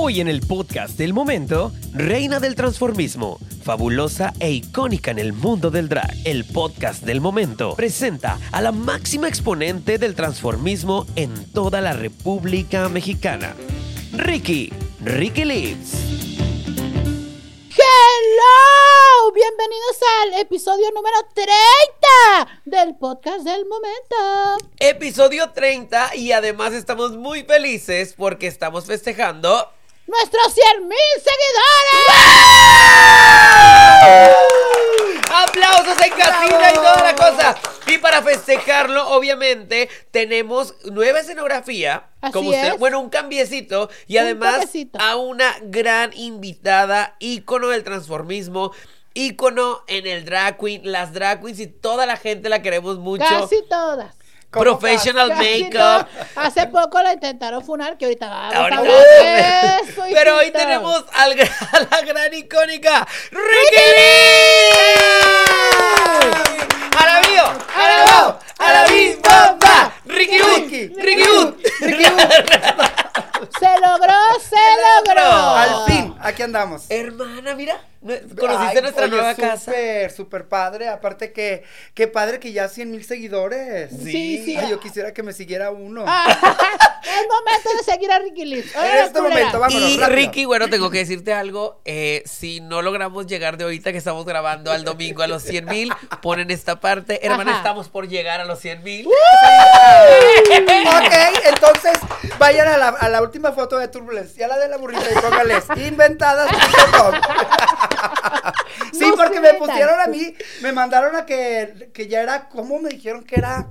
Hoy en el podcast del momento, Reina del Transformismo, fabulosa e icónica en el mundo del drag. El podcast del momento presenta a la máxima exponente del transformismo en toda la República Mexicana, Ricky, Ricky Lips. Bienvenidos al episodio número 30 del podcast del momento. Episodio 30 y además estamos muy felices porque estamos festejando ¡Nuestros 100 mil seguidores! ¡Aplausos en casita y toda la cosa! Y para festejarlo, obviamente, tenemos nueva escenografía. Así como usted, es. bueno, un cambiecito. Y Un además toquecito. a una gran invitada, ícono del transformismo. Ícono en el drag queen, las drag queens y toda la gente la queremos mucho. Casi todas. ¿Cómo Professional Casi makeup. Hace poco la intentaron funar, que ahorita vamos a Ahorita- hablar de eso, Pero hoy tenemos al a la gran icónica Ricky Lee. ¡A la bio! ¡A la bio! ¡A la bi- bomba! ¡Ricky Wood! Ricky. ¡Ricky Wood! Se logró, se logró. Al fin, aquí andamos. Hermana, mira, conociste Ay, nuestra oye, nueva casa. Súper, súper padre. Aparte que, qué padre que ya 100 mil seguidores. Sí, sí. Ay, yo quisiera que me siguiera uno. Ah, es momento de seguir a Ricky Lee. En este momento, vámonos, Y rápido. Ricky, bueno, tengo que decirte algo. eh, si no logramos llegar de ahorita que estamos grabando al domingo a los 100 mil, ponen esta parte. Hermana, Ajá. estamos por llegar a los 100 mil. Ok, entonces vayan a la, a la última foto de Turbulence, a la de la burrita y póngales inventadas.com. Sí, No porque me pusieron a mí, me mandaron a que, que ya era, ¿cómo me dijeron que era?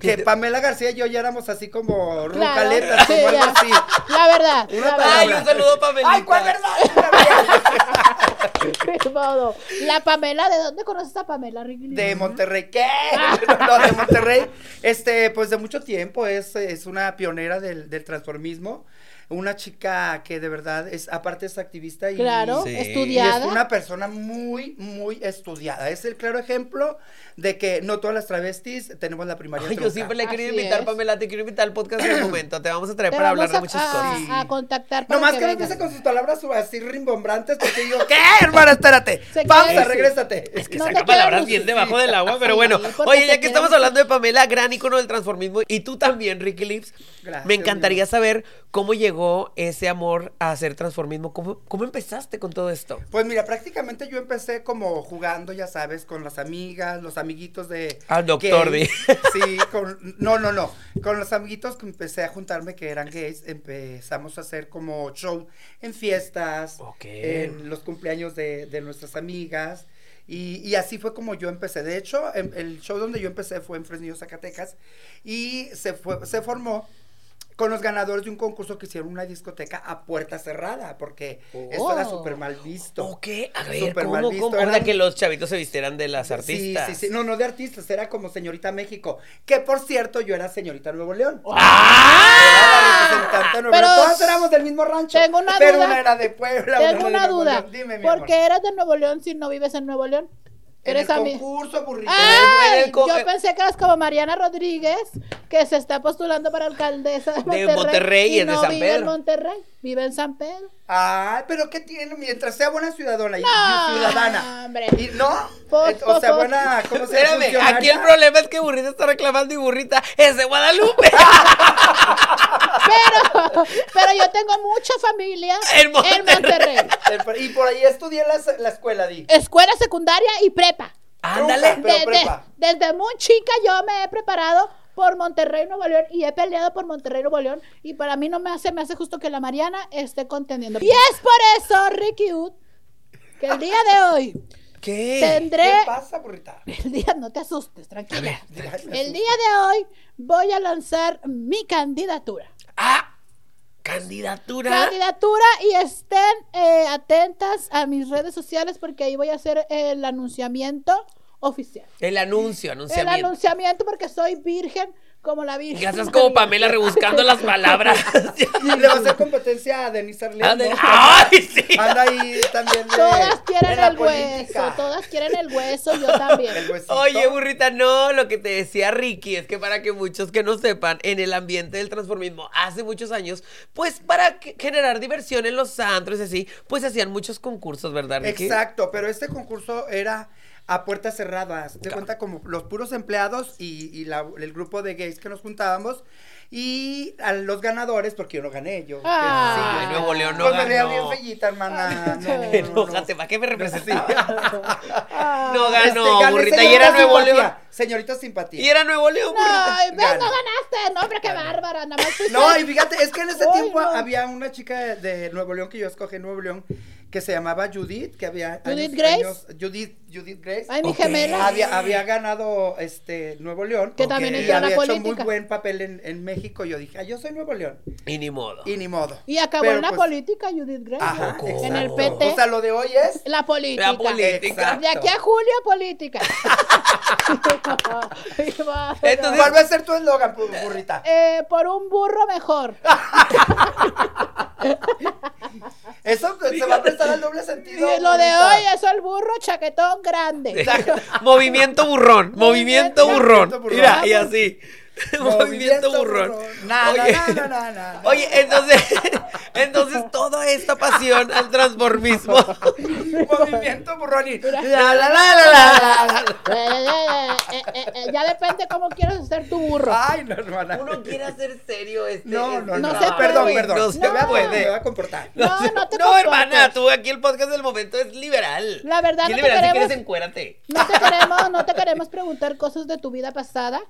Que, Pamela García y yo ya éramos así como Claro, rucaletas, sí, como algo ya. así. La verdad. Una la palabra. Ay, verdad. un saludo, Pamelita. Ay, ¿cuál verdad? Modo. La Pamela, ¿de dónde conoces a Pamela? De Monterrey, ¿qué? No, de Monterrey, este, pues de mucho tiempo, es, es una pionera del, del transformismo, una chica que de verdad es, aparte es activista y, Claro, Sí. y estudiada. es una persona muy, muy estudiada. Es el claro ejemplo de que no todas las travestis tenemos la primaria Ay, yo siempre le he querido invitar, es. Pamela, te quiero invitar al podcast en un momento. Te vamos a traer Te para hablar de a, muchas a- cosas. Sí. a contactar para Nomás que que no empiece con sus palabras así rimbombrantes porque digo, ¿qué, hermana? Espérate. Se Pausa, queda- regrésate. Es que No saca palabras bien debajo del agua, pero Sí, bueno. Oye, ya que estamos hablando de Pamela, gran icono del transformismo, y tú también, Ricky Lips, Gracias, me encantaría saber cómo llegó ese amor a hacer transformismo. ¿Cómo, cómo empezaste con todo esto? Pues mira, prácticamente yo empecé como jugando, ya sabes, con las amigas, los amiguitos de... Al doctor gays. de- Sí, con... No, no, no. Con los amiguitos que empecé a juntarme que eran gays, empezamos a hacer como show en fiestas, Ok. en los cumpleaños de, de nuestras amigas. Y, y así fue como yo empecé. De hecho, em- el show donde yo empecé fue en Fresnillo, Zacatecas. Y se, fue, se formó con los ganadores de un concurso que hicieron una discoteca a puerta cerrada, porque esto era Oh. súper mal visto. Ok, a ver, Súper ¿cómo, mal visto, cómo? eran- que los chavitos se vistieran de las artistas. Sí, sí, sí. No, no de artistas, era como señorita México. Que por cierto, yo era señorita Nuevo León. ¡Ah! Era representante de Nuevo Pero León. Todas éramos del mismo rancho. tengo una pero duda. una era de Puebla, Tengo era una Nuevo duda. Dime, mi ¿Por amor. qué eres de Nuevo León si no vives en Nuevo León? En el concurso, burrito. Ay, en el co- yo pensé que eras como Mariana Rodríguez, que se está postulando para alcaldesa de Monterrey. Monterrey y es de no San vive en Pedro. Monterrey, vive en San Pedro. Ay, pero ¿qué tiene? Mientras sea buena ciudadana y, No, ciudadana. hombre. Y no, eh, o sea, buena, ¿cómo se Espérame, aquí el problema es que Burrita está reclamando y Burrita es de Guadalupe. Pero, pero yo tengo mucha familia En Monterrey. en Monterrey. Y por ahí estudié la, la escuela, di. Escuela secundaria y prepa. Ándale. Pero De- de- prepa. desde muy chica yo me he preparado por Monterrey, Nuevo León y he peleado por Monterrey, Nuevo León y para mí no me hace, me hace justo que la Mariana esté contendiendo. Y es por eso, Ricky Wood, que el día de hoy ¿Qué? tendré, ¿Qué pasa, burrita? el día, no te asustes, tranquila. Me El día de hoy voy a lanzar mi candidatura. Ah, candidatura. Candidatura y estén eh, atentas a mis redes sociales porque ahí voy a hacer el anunciamiento oficial. El anuncio, El anunciamiento. anunciamiento porque soy virgen como la Virgen. Gracias como Pamela rebuscando las palabras. Y le va a hacer competencia a Denise Arlene. Ah. ¡Ay, sí! Anda ahí también de, Todas quieren el hueso, todas quieren el hueso, yo también. Oye, burrita, no, lo que te decía Ricky es que para que muchos que no sepan, en el ambiente del transformismo hace muchos años, pues para generar diversión en los antros y así, pues hacían muchos concursos, ¿verdad, Ricky? Exacto, pero este concurso era a puertas cerradas. Te cuenta como los puros empleados y, y la- el grupo de gays que nos juntábamos. Y a los ganadores, porque yo no gané, yo. Ah. Ay, Nuevo León no Pues me veía ganó. bien fellita, hermana. No, no, no, no. Enójate, ¿para qué me representaba? Ah. No Este, ganó, burrita, y era Nuevo León. Señorita simpatía. Y era Nuevo León, burrita. Ay, ves, Gana. no ganaste. No, hombre, qué bárbara. Nada más fuiste- No, y fíjate, es que en ese Ay, tiempo no. había una chica de, de Nuevo León que yo escogí en Nuevo León que se llamaba Judith, que había ¿Judith años- Grace? años- Judith, Judith Grace. Ay, mi Ok. gemela. Había, había ganado este Nuevo León. Que también Ok. y la había hecho muy política. buen papel en, en México. Yo dije, ah, yo soy Nuevo León. Y ni modo. Y ni modo. Y acabó Pero, en la pues, política, Judith Grace. Ajá, ¿no? exacto. En el PT. O sea, lo de hoy es. La política. La política. Exacto. De aquí a julio, política. Entonces- ¿Cuál va a ser tu eslogan, burrita? Eh, por un burro mejor. Eso se va a prestar al doble sentido. Y lo de hoy es el burro chaquetón grande. Movimiento burrón, movimiento Movimiento burrón. burrón. Mira, y así. Movimiento burrón. Na, Oye. na, na. Oye, entonces, entonces toda esta pasión al transformismo. Movimiento burrón y. La, la, la, la, la, la. Eh, eh, eh, ya depende cómo quieres hacer tu burro. Ay, no, hermana. Uno quiere hacer serio este. No, no, No no. se perdón, puede. perdón. No se me puede. Me voy a comportar. No, no te No, comportes. hermana, tú aquí el podcast del momento es liberal. La verdad, ¿Qué no te liberal si queremos- quieres encuérate? No te queremos, no te queremos preguntar cosas de tu vida pasada.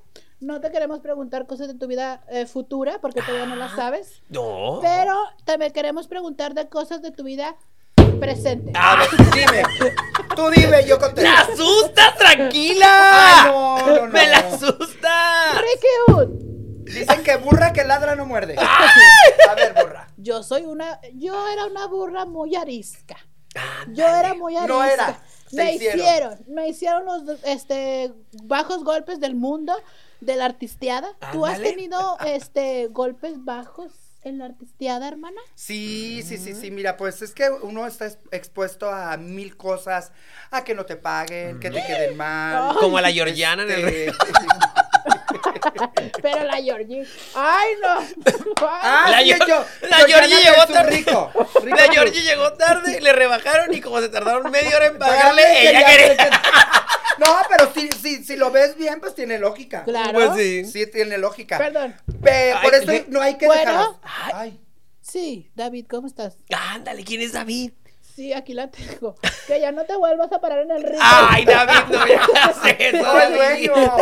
No te queremos preguntar cosas de tu vida eh, futura, porque todavía no las sabes. No. Pero también queremos preguntar de cosas de tu vida presente. A ver, dime. Tú dime, yo ¡Me contesto. asustas, tranquila! Ay, no, no, no. ¡Me la asustas! Ricky Dicen que burra que ladra no muerde. A ver, burra. yo soy una, yo era una burra muy arisca. Yo era muy arisca. No era, se Me hicieron. hicieron. me hicieron los este bajos golpes del mundo de la artisteada. ¿Tú has tenido este golpes bajos en la artisteada, hermana? Sí, sí, sí, sí. Mira, pues es que uno está ex- expuesto a mil cosas. A que no te paguen, que te queden mal. Como a la Georgiana en el Este, Pero la Georgie. ¡Ay, no! Ah, La yo- la Georgie llegó tarde. rico. rico La. Georgie llegó tarde, le rebajaron y como se tardaron media hora en Pagarle, pagarle, ella quería- quería. No, pero si, si, si lo ves bien, pues tiene lógica. Claro. Pues sí. Sí, tiene lógica. Perdón. Pe- por Ay, eso no hay que Bueno. dejarlos. Ay. Ay. Sí, David, ¿cómo estás? Ándale, ¿quién es David? Sí, aquí la tengo. Que ya no te vuelvas a parar en el río. Ay, David, no me hagas eso. No, el David. dueño.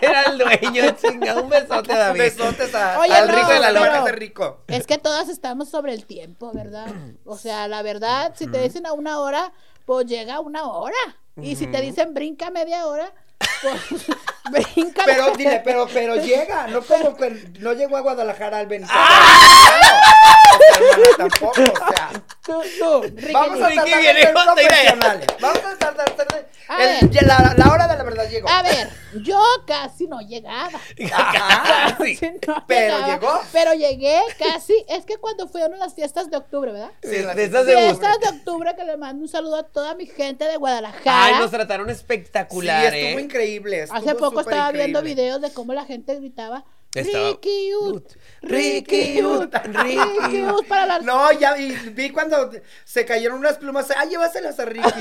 Era el dueño, chingado. Un besote David. Besotes a, Oye, al no, rico de la pero- lona de rico. Es que todas estamos sobre el tiempo, ¿verdad? O sea, la verdad, si te dicen a una hora, pues llega a una hora. Y si te dicen brinca media hora, pues brinca. Pero dile, pero, pero llega, no como que no llegó a Guadalajara al Benito. ¡Ah! Hermana, tampoco, o sea. Tú, Ricky Vamos a tratar de ser profesionales. Vamos a tratar de ser la, la hora de la verdad llegó. A ver, yo casi no llegaba. Ajá. Sí. Casi no Pero llegaba, llegó. Pero llegué casi. Es que cuando fueron las fiestas de octubre, ¿verdad? Sí, la- De esas de Fiestas gusto. de octubre que le mando un saludo a toda mi gente de Guadalajara. Ay, nos trataron Sí, espectacular, estuvo ¿eh? increíble. Hace estuvo poco súper estaba viendo increíble. videos de cómo la gente gritaba Estaba- Ricky Ut, Ricky Ut, Ricky Ut para la No, ya vi, vi cuando se cayeron unas plumas. Ah, llévaselas a Ricky.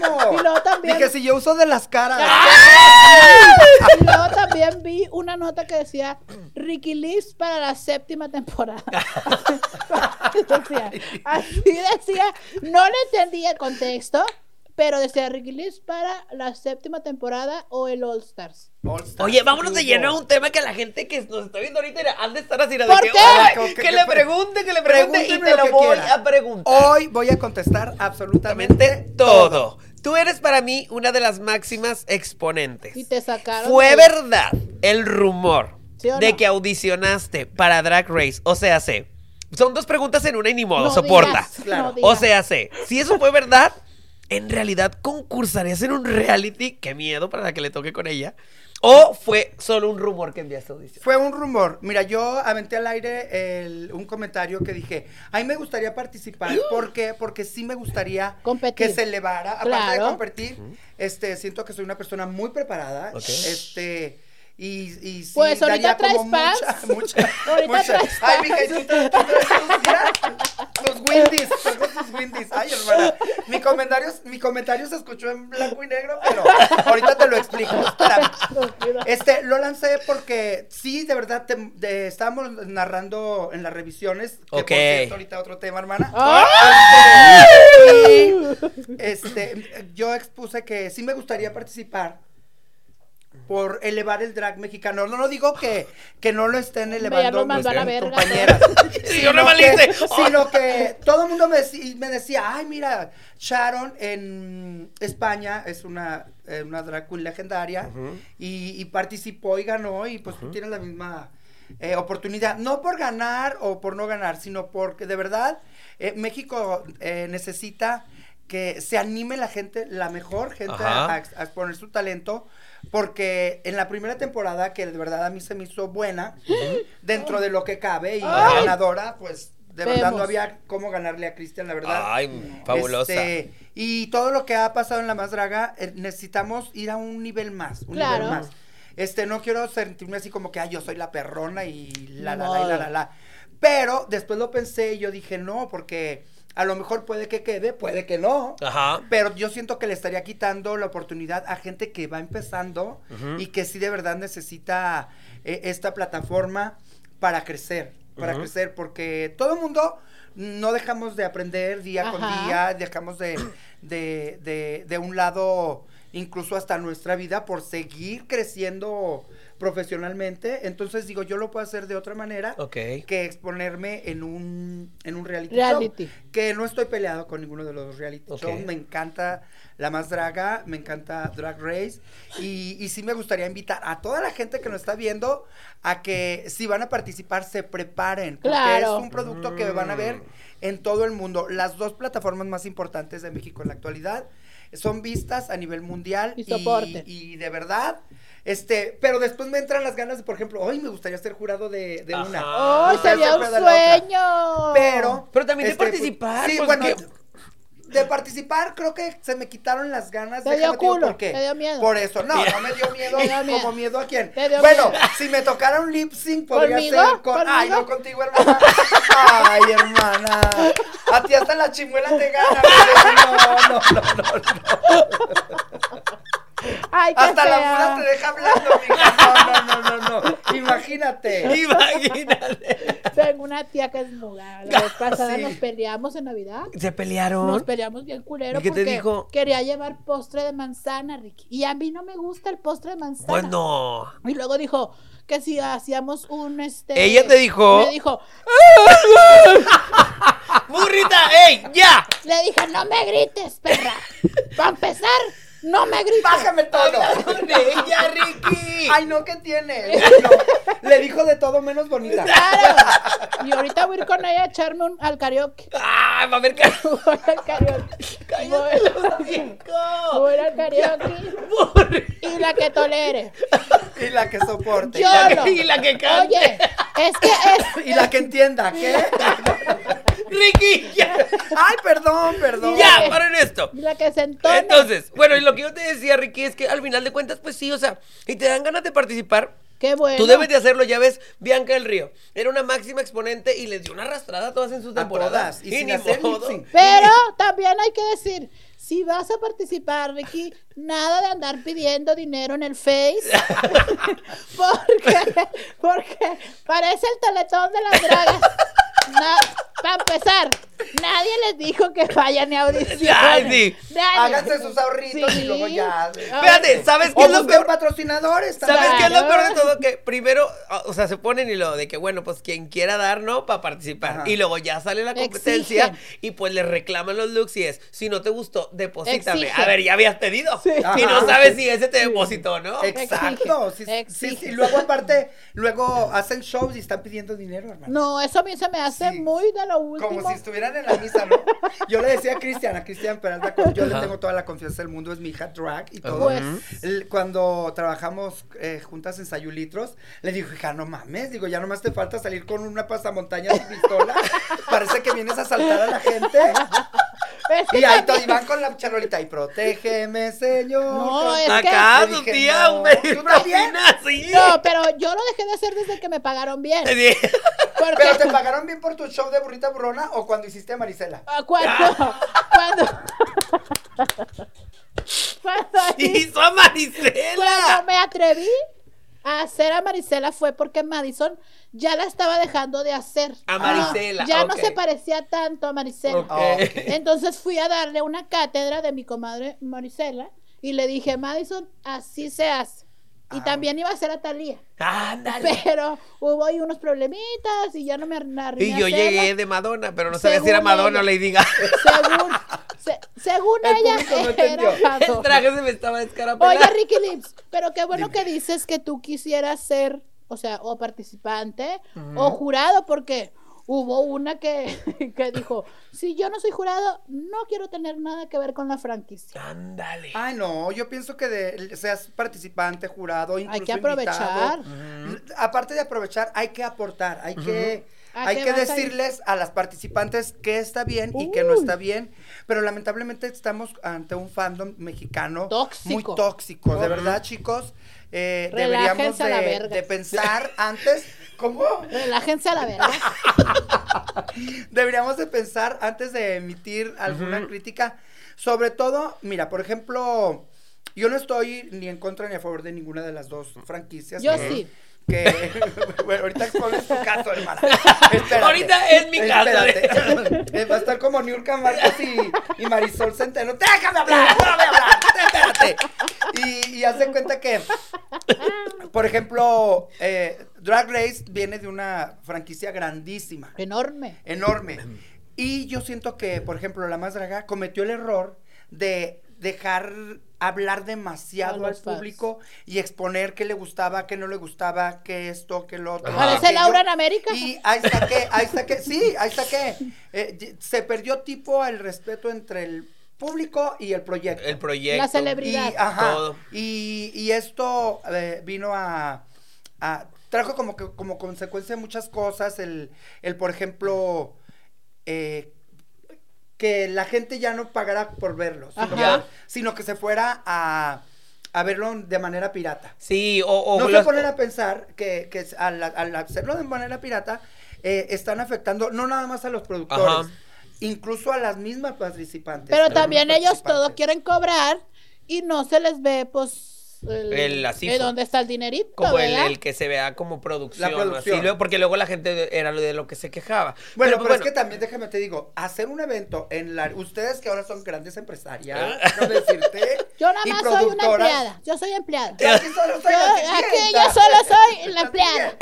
¿Cómo? Y luego también- Dije, si yo uso de las caras. Y luego también vi una nota que decía Ricky Liz para la séptima temporada. Decía, así decía, no le entendí el contexto, pero decía Ricky Liz para la séptima temporada o el All Stars. All Stars, Oye, vámonos de lleno a un tema que a la gente que nos está viendo ahorita han de estar así. de ¿Por que, qué? "Ay, Que- Que, que- le pregunte, que le pregunte y te lo voy quiera. a preguntar. Hoy voy a contestar absolutamente todo. Tú eres para mí una de las máximas exponentes. Y te sacaron. Fue de- verdad el rumor ¿Sí o de que audicionaste para Drag Race. O sea, sé. Son dos preguntas en una y ni modo, No soporta. digas, Claro. no O sea, sé. Si eso fue verdad, en realidad concursarías en un reality. Qué miedo para la que le toque con ella. ¿O fue solo un rumor que enviaste a audición? Fue un rumor. Mira, yo aventé al aire el- un comentario que dije, a mí me gustaría participar. ¿Por qué? Porque sí me gustaría Competir. que se elevara. Aparte de competir, este, siento que soy una persona muy preparada. Ok. Este... Y, y sí, Pues ahorita daría como traes mucha, mucha, Ahorita mucha. traes Ay, mija, y tú, tra- tú traes tus, Windies, tus Windies. Ay, hermana, mi comentario, mi comentario se escuchó en blanco y negro, pero ahorita te lo explico. Espérame. Este, lo lancé porque sí, de verdad, te- de- estábamos narrando en las revisiones. Que Ok. por cierto, ahorita otro tema, hermana. ¡Ah! Este, y, este, yo expuse que sí me gustaría participar por elevar el drag mexicano. No, no digo que, que no lo estén elevando mis compañeras. Sí, yo sino que- Sino que todo el mundo me, me decía, ay, mira, Sharon en España es una, eh, una drag queen legendaria y, y participó y ganó y pues tú tienes la misma eh, oportunidad. No por ganar o por no ganar, sino porque de verdad eh, México eh, necesita que se anime la gente, la mejor gente a, a ex- a exponer su talento. Porque en la primera temporada, que de verdad a mí se me hizo buena, dentro de lo que cabe, y ganadora, pues de verdad no había cómo ganarle a Cristian, la verdad. Ay, fabulosa. Este, y todo lo que ha pasado en La Más Draga, eh, necesitamos ir a un nivel más, un Claro. nivel más. Este, no quiero sentirme así como que, ay, yo soy la perrona y la, la, la, y la, la, la. Pero después lo pensé y yo dije, no, porque a lo mejor puede que quede, puede que no. Ajá. Pero yo siento que le estaría quitando la oportunidad a gente que va empezando y que sí de verdad necesita eh, esta plataforma para crecer, para crecer, porque todo el mundo no dejamos de aprender día con día, dejamos de, de, de, de un lado incluso hasta nuestra vida por seguir creciendo profesionalmente. Entonces digo, yo lo puedo hacer de otra manera que exponerme en un, en un reality, Reality. show. Que no estoy peleado con ninguno de los reality Ok. shows. Me encanta La Más Draga, me encanta Drag Race. Y, y sí me gustaría invitar a toda la gente que nos está viendo a que si van a participar se preparen. Porque Claro. es un producto que van a ver en todo el mundo. Las dos plataformas más importantes de México en la actualidad son vistas a nivel mundial. Y soporte. y de verdad. Este, pero después me entran las ganas de, por ejemplo, hoy me gustaría ser jurado de, una. ¡Oh, sería ser un sueño! Pero. Pero también de este, pues, participar, Sí, pues, bueno. que- De participar, creo que se me quitaron las ganas. Te dio culo, por qué. te dio miedo. Por eso, no, no me dio miedo. Dio miedo. ¿Como miedo a quién? Te dio bueno, miedo. si me tocara un lip sync, podría ¿Conmigo? ser con. Ay, no contigo, hermana. Ay, hermana. A ti hasta la chimuela te gana. No, no, no, no. no. ¡Ay, qué Hasta la mula te deja hablando, mija. No, no, no, no, no. Imagínate. Imagínate. Tengo una tía que es muga. La vez pasada Sí. nos peleamos en Navidad. ¿Se Nos pelearon? peleamos bien culero ¿Y qué te porque dijo? quería llevar postre de manzana, Ricky. Y a mí no me gusta el postre de manzana. Pues no. Y luego dijo que si hacíamos un este. Ella te dijo- Me dijo, ¡Burrita! ¡Ey! ¡Ya! le dije, no me grites, perra. Para empezar, no me grites. Bájame todo. ¡Con ella, Ricky! Ay, no, ¿qué tiene? No, le dijo de todo menos bonita. Claro. Y ahorita voy a ir con ella a echarme un, al karaoke. ¡Ah! Va a ver que... Voy al karaoke. Voy, voy al karaoke. Y la que tolere. Y la que soporte. Yo no. Y la que cante. Oye, es que es. Y la que entienda, ¿qué? ¡Ricky! ¡Ya! Ay, perdón, perdón. ¡Ya! ¡Paren esto! La que se entone. Entonces, bueno, y lo que yo te decía, Ricky, es que al final de cuentas, pues sí, o sea, y te dan ganas de participar. Qué bueno. Tú debes de hacerlo, ya ves, Bianca del Río. Era una máxima exponente y les dio una arrastrada a todas en su A temporada. todas. Y, sin ni hacer modo. Pero también hay que decir, si vas a participar, Ricky, nada de andar pidiendo dinero en el Face. porque, porque parece el teletón de las dragas. para empezar, nadie les dijo que vayan a audiciones. Ay, sí. Nadie. Háganse sus ahorritos y luego ya. Fíjate, ¿sabes qué O es lo peor? patrocinadores ¿Sabes también. qué es lo Claro. peor de todo? Que primero, o sea, se ponen y lo de que, bueno, pues quien quiera dar, ¿no? Para participar. Ajá. Y luego ya sale la competencia Exigen. y pues le reclaman los looks y es, si no te gustó, deposítame. Exigen. A ver, ya habías pedido. Y Ajá. no sabes si ese te depositó, ¿no? Exacto. Sí, sí, sí, Y luego aparte, luego hacen shows y están pidiendo dinero, hermano. No, eso a mí se me hace Sí. muy de lo último. Como si estuvieran en la misa, ¿no? Yo le decía a Cristian, a Cristian Peralta, yo le tengo toda la confianza del mundo, es mi hija drag y todo. Pues. El- Cuando trabajamos eh, juntas en Sayulitros, le digo, hija, no mames, digo, ya nomás te falta salir con una pasamontañas y pistola. Parece que vienes a asaltar a la gente. Y ahí también- todo, y van con la charolita, y protégeme, señor. No, es que- Acá, tu dije, tía, no, propina, sí. No, pero yo lo dejé de hacer desde que me pagaron bien. Sí. Porque ¿Pero te pagaron bien por tu show de burrita burrona o cuando hiciste a Marisela? Ah, cuando, cuando, cuando, Hizo a Marisela. cuando me atreví a hacer a Marisela fue porque Madison ya la estaba dejando de hacer. A No, Marisela, ya no se parecía tanto a Marisela. Ah. Entonces fui a darle una cátedra de mi comadre Marisela y le dije, Madison, así se hace. Y Ah. también iba a ser a Talía. Ándale. Pero hubo ahí unos problemitas y ya no me arrimé Y yo llegué de Madonna, pero no sabía si era Madonna o. Lady Gaga. Según, se- según El ella, no El traje se me estaba descarapelando. Oye, Ricky Lips, pero qué bueno que dices que tú quisieras ser, o sea, o participante o jurado, porque hubo una que, que dijo, si yo no soy jurado, no quiero tener nada que ver con la franquicia. Ándale. Ay, no, yo pienso que de- seas participante, jurado, incluso Hay que aprovechar. invitado. Aparte de aprovechar, hay que aportar, hay que, ¿A hay qué que a decirles a las participantes qué está bien y qué no está bien. Pero lamentablemente estamos ante un fandom mexicano Tóxico. muy tóxico. De verdad, chicos, eh, deberíamos la de, verga. de pensar antes. ¿Cómo? Relájense a la verga. Deberíamos de pensar antes de emitir alguna crítica. Sobre todo, mira, por ejemplo, yo no estoy ni en contra ni a favor de ninguna de las dos franquicias. Yo que- sí. Que, bueno, ahorita expones tu caso, hermana. Espérate. Ahorita es mi caso. Espérate. Eh, Va a estar como Niurka Marcos y, y Marisol Centeno. ¡Déjame hablar! ¡Déjame hablar! ¡Espérate! Y, y haz de cuenta que, por ejemplo, eh, Drag Race viene de una franquicia grandísima Enorme. enorme. Y yo siento que, por ejemplo, la más draga cometió el error de dejar hablar demasiado al fans. público y exponer qué le gustaba, qué no le gustaba, qué esto, qué lo otro. Parece. Laura en América. Y ahí está que, ahí está que, sí, ahí está que eh, se perdió tipo el respeto entre el público y el proyecto. El proyecto. La celebridad. Y, ajá, Todo. y, y esto eh, vino a, a- trajo como que como consecuencia muchas cosas, el, el por ejemplo, eh, que la gente ya no pagara por verlo, sino, que, sino que se fuera a, a verlo de manera pirata. Sí, o, o no los- se ponen a pensar que, que al, al hacerlo de manera pirata, eh, están afectando no nada más a los productores, Ajá. incluso a las mismas participantes. Pero también ellos todo quieren cobrar y no se les ve, pues, el, El- la cifra. eh, ¿Dónde está el dinerito? como el, que se vea como producción, La o producción. así, luego- porque luego la gente era lo de lo que se quejaba. Bueno, pero, pues, es que también déjame te digo, hacer un evento en la ustedes que ahora son grandes empresarias, decirte, Yo nada y más soy una productoras, empleada. Yo soy empleada. aquí solo soy Yo, la aquí yo solo soy la La empleada.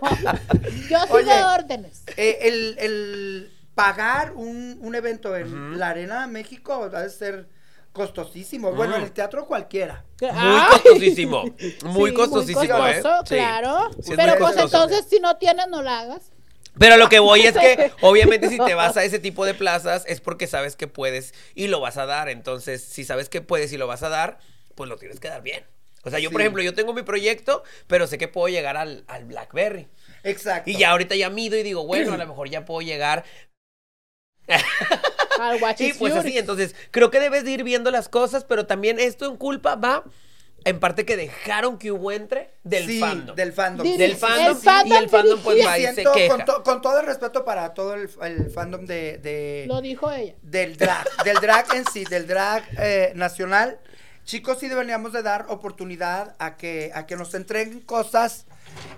yo sigo órdenes. Eh, el, el pagar un, un evento en la Arena México va a ser costosísimo. Bueno, en el teatro cualquiera. Muy Ay. costosísimo. Muy Sí, costosísimo, ¿eh? costoso, claro. Sí, Pero pues costoso. entonces, si no tienes, no la hagas. Pero lo que voy es que, obviamente, si te vas a ese tipo de plazas, es porque sabes que puedes y lo vas a dar. Entonces, si sabes que puedes y lo vas a dar, pues lo tienes que dar bien. O sea, yo, por ejemplo, yo tengo mi proyecto, pero sé que puedo llegar al, al Blackberry. Exacto. Y ya ahorita ya mido y digo, bueno, a lo mejor ya puedo llegar. Y pues así, entonces, creo que debes de ir viendo las cosas, pero también esto en culpa va, en parte que dejaron que hubo entre del Sí, fandom. Del fandom. Del el fandom, fandom y el fandom pues va y se siento, queja. con, to- con todo el respeto para todo el, el fandom de, de- Lo dijo ella. del drag, del drag en sí, del drag eh, nacional, chicos, sí deberíamos de dar oportunidad a que, a que nos entreguen cosas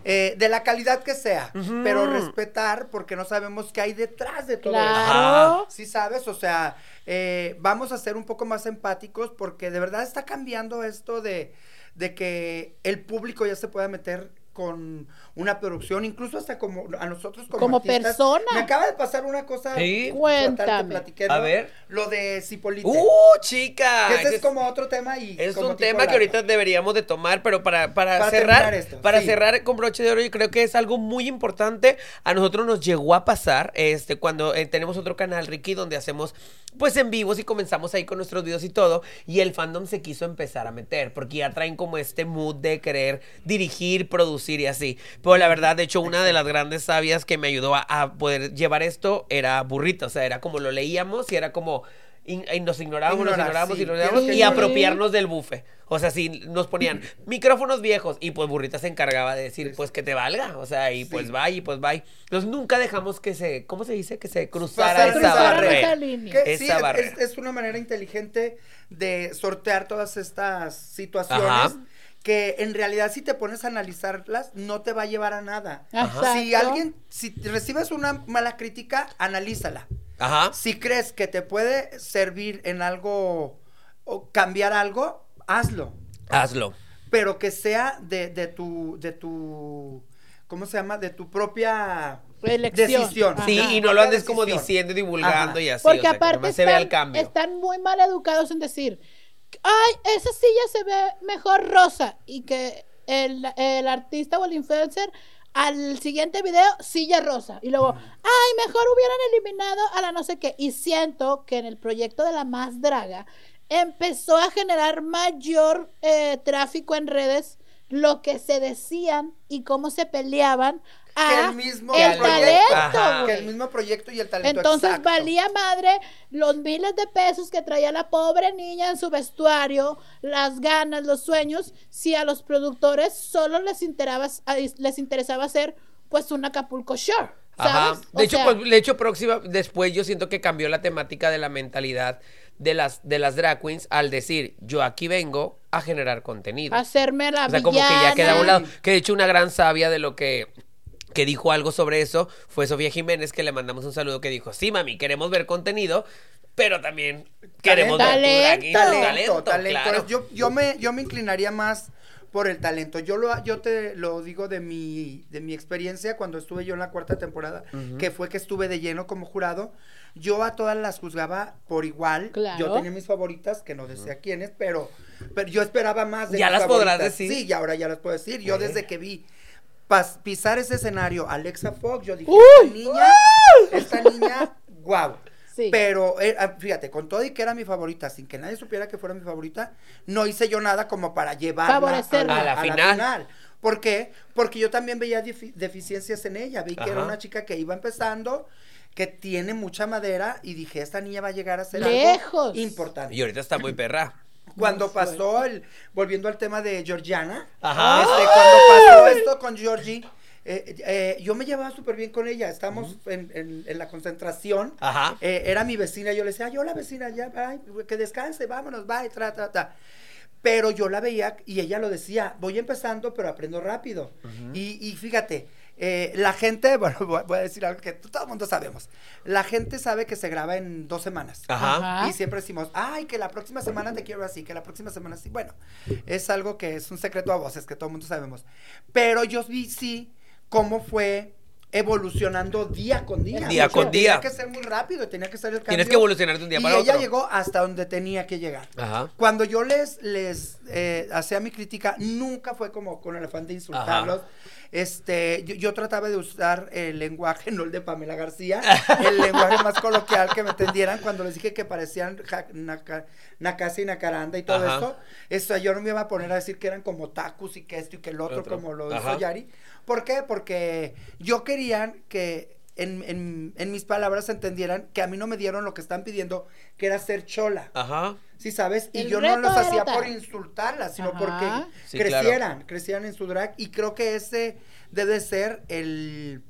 eh, de la calidad que sea, pero respetar porque no sabemos qué hay detrás de todo eso. Claro. Sí sabes, o sea, eh, vamos a ser un poco más empáticos porque de verdad está cambiando esto de, de que el público ya se pueda meter con una producción, incluso hasta como a nosotros como, Como artistas. persona. Me acaba de pasar una cosa Sí. Cuéntame. platiqué, A ver. Lo de Cipolite. ¡Uh, chica! que ese es como otro tema y Es como un tema que ahorita deberíamos de tomar, pero para, para, Para cerrar, esto, para sí. cerrar con broche de oro, yo creo que es algo muy importante. A nosotros nos llegó a pasar, este, cuando eh, tenemos otro canal, Ricky, donde hacemos, pues, en vivos y comenzamos ahí con nuestros videos y todo, y el fandom se quiso empezar a meter, porque ya traen como este mood de querer dirigir, producir y así. Pero la verdad, de hecho, una de las grandes sabias que me ayudó a, a poder llevar esto era Burrito, o sea, era como lo leíamos y era como... in- y nos ignorábamos, nos ignorábamos, sí, ignorábamos y apropiarnos del bufe. O sea, si nos ponían micrófonos viejos y pues Burrita se encargaba de decir, pues que te valga. O sea, y pues va y pues va. Entonces nunca dejamos que se, ¿cómo se dice? Que se cruzara esa barrera. esa línea. Que Esa sí, barrera. es, es una manera inteligente de sortear todas estas situaciones Ajá. Que en realidad si te pones a analizarlas no te va a llevar a nada. Ajá. Si alguien, si recibes una mala crítica, analízala. Ajá. Si crees que te puede servir en algo o cambiar algo, hazlo. Hazlo. Pero que sea de, de tu, de tu, ¿cómo se llama? De tu propia Elección. decisión. Ajá. Sí, y no lo andes como diciendo, divulgando Ajá. y así. Porque o sea, que aparte se vea el cambio. están muy mal educados en decir, ay, esa silla se ve mejor rosa y que el, el artista o el influencer al siguiente video silla rosa y luego, ay, mejor hubieran eliminado a la no sé qué. Y siento que en el proyecto de la más draga empezó a generar mayor eh, tráfico en redes lo que se decían y cómo se peleaban Que el mismo el proyecto. talento, Ajá. Que güey. el mismo proyecto y el talento. Entonces exacto. valía madre los miles de pesos que traía la pobre niña en su vestuario, las ganas, los sueños, si a los productores solo les interesaba, les interesaba hacer pues un Acapulco Shore. De hecho, sea, pues, de hecho, próxima, después yo siento que cambió la temática de la mentalidad de las, de las drag queens al decir, yo aquí vengo a generar contenido. hacerme la O sea, como que ya queda a un lado. Que de hecho una gran sabia de lo que que dijo algo sobre eso fue Sofía Jiménez, que le mandamos un saludo, que dijo, sí, mami, queremos ver contenido, pero también queremos ver tu Talento. talento, talento. claro. Yo, yo me, yo me inclinaría más por el talento. Yo lo, yo te lo digo de mi, de mi experiencia cuando estuve yo en la cuarta temporada, que fue que estuve de lleno como jurado. Yo a todas las juzgaba por igual. Claro. Yo tenía mis favoritas, que no decía quiénes, pero, pero yo esperaba más de Ya mis las podrás favoritas. decir. Sí, y ahora ya las puedo decir. Yo Eh. desde que vi pas- pisar ese escenario, Alexa Fox, yo dije, ¡Uy! esta niña, esta niña, guau. Sí. Pero, eh, ah, fíjate, con todo y que era mi favorita, sin que nadie supiera que fuera mi favorita, no hice yo nada como para llevarla Favorecerla. A la final. ¿Por qué? Porque yo también veía defi- deficiencias en ella. Vi que era una chica que iba empezando, que tiene mucha madera, y dije, esta niña va a llegar a ser Lejos. algo importante. Y ahorita está muy perra. Cuando pasó el, volviendo al tema de Georgiana, Ajá. este, cuando pasó esto con Georgie, eh, eh, yo me llevaba súper bien con ella, estábamos en, en- en la concentración, Ajá. eh, era mi vecina, yo le decía, ay, hola vecina, ya, que descanse, vámonos, bye, tra, tra, tra. Pero yo la veía y ella lo decía, voy empezando, pero aprendo rápido. y, y fíjate, eh, la gente, bueno, voy a decir algo que todo el mundo sabemos, la gente sabe que se graba en dos semanas. Ajá. Ajá. Y siempre decimos, ay, que la próxima semana te quiero así, que la próxima semana así. Bueno, es algo que es un secreto a voces, que todo el mundo sabemos. Pero yo vi, sí, cómo fue evolucionando día con día. Día con día. Tenía que ser muy rápido, tenía que ser el cambio. Tienes que evolucionar de un día y para ella otro. llegó hasta donde tenía que llegar. Ajá. Cuando yo les, les eh, hacía mi crítica, nunca fue como con el afán de insultarlos. Este, yo, yo trataba de usar el lenguaje, no el de Pamela García, el lenguaje más coloquial que me entendieran cuando les dije que parecían ja- Naka- Nakasi y Nakaranda y todo Ajá. esto. Esto yo no me iba a poner a decir que eran como tacos y que esto y que el otro, Otro. como lo Ajá. hizo Yari. ¿Por qué? Porque yo quería que en, en, en mis palabras entendieran que a mí no me dieron lo que están pidiendo, que era ser chola. Ajá. Sí, ¿sabes? Y El yo no los hacía tal. por insultarlas, sino Ajá. porque Sí, crecieran, crecieran en su drag. Y creo que ese debe ser el,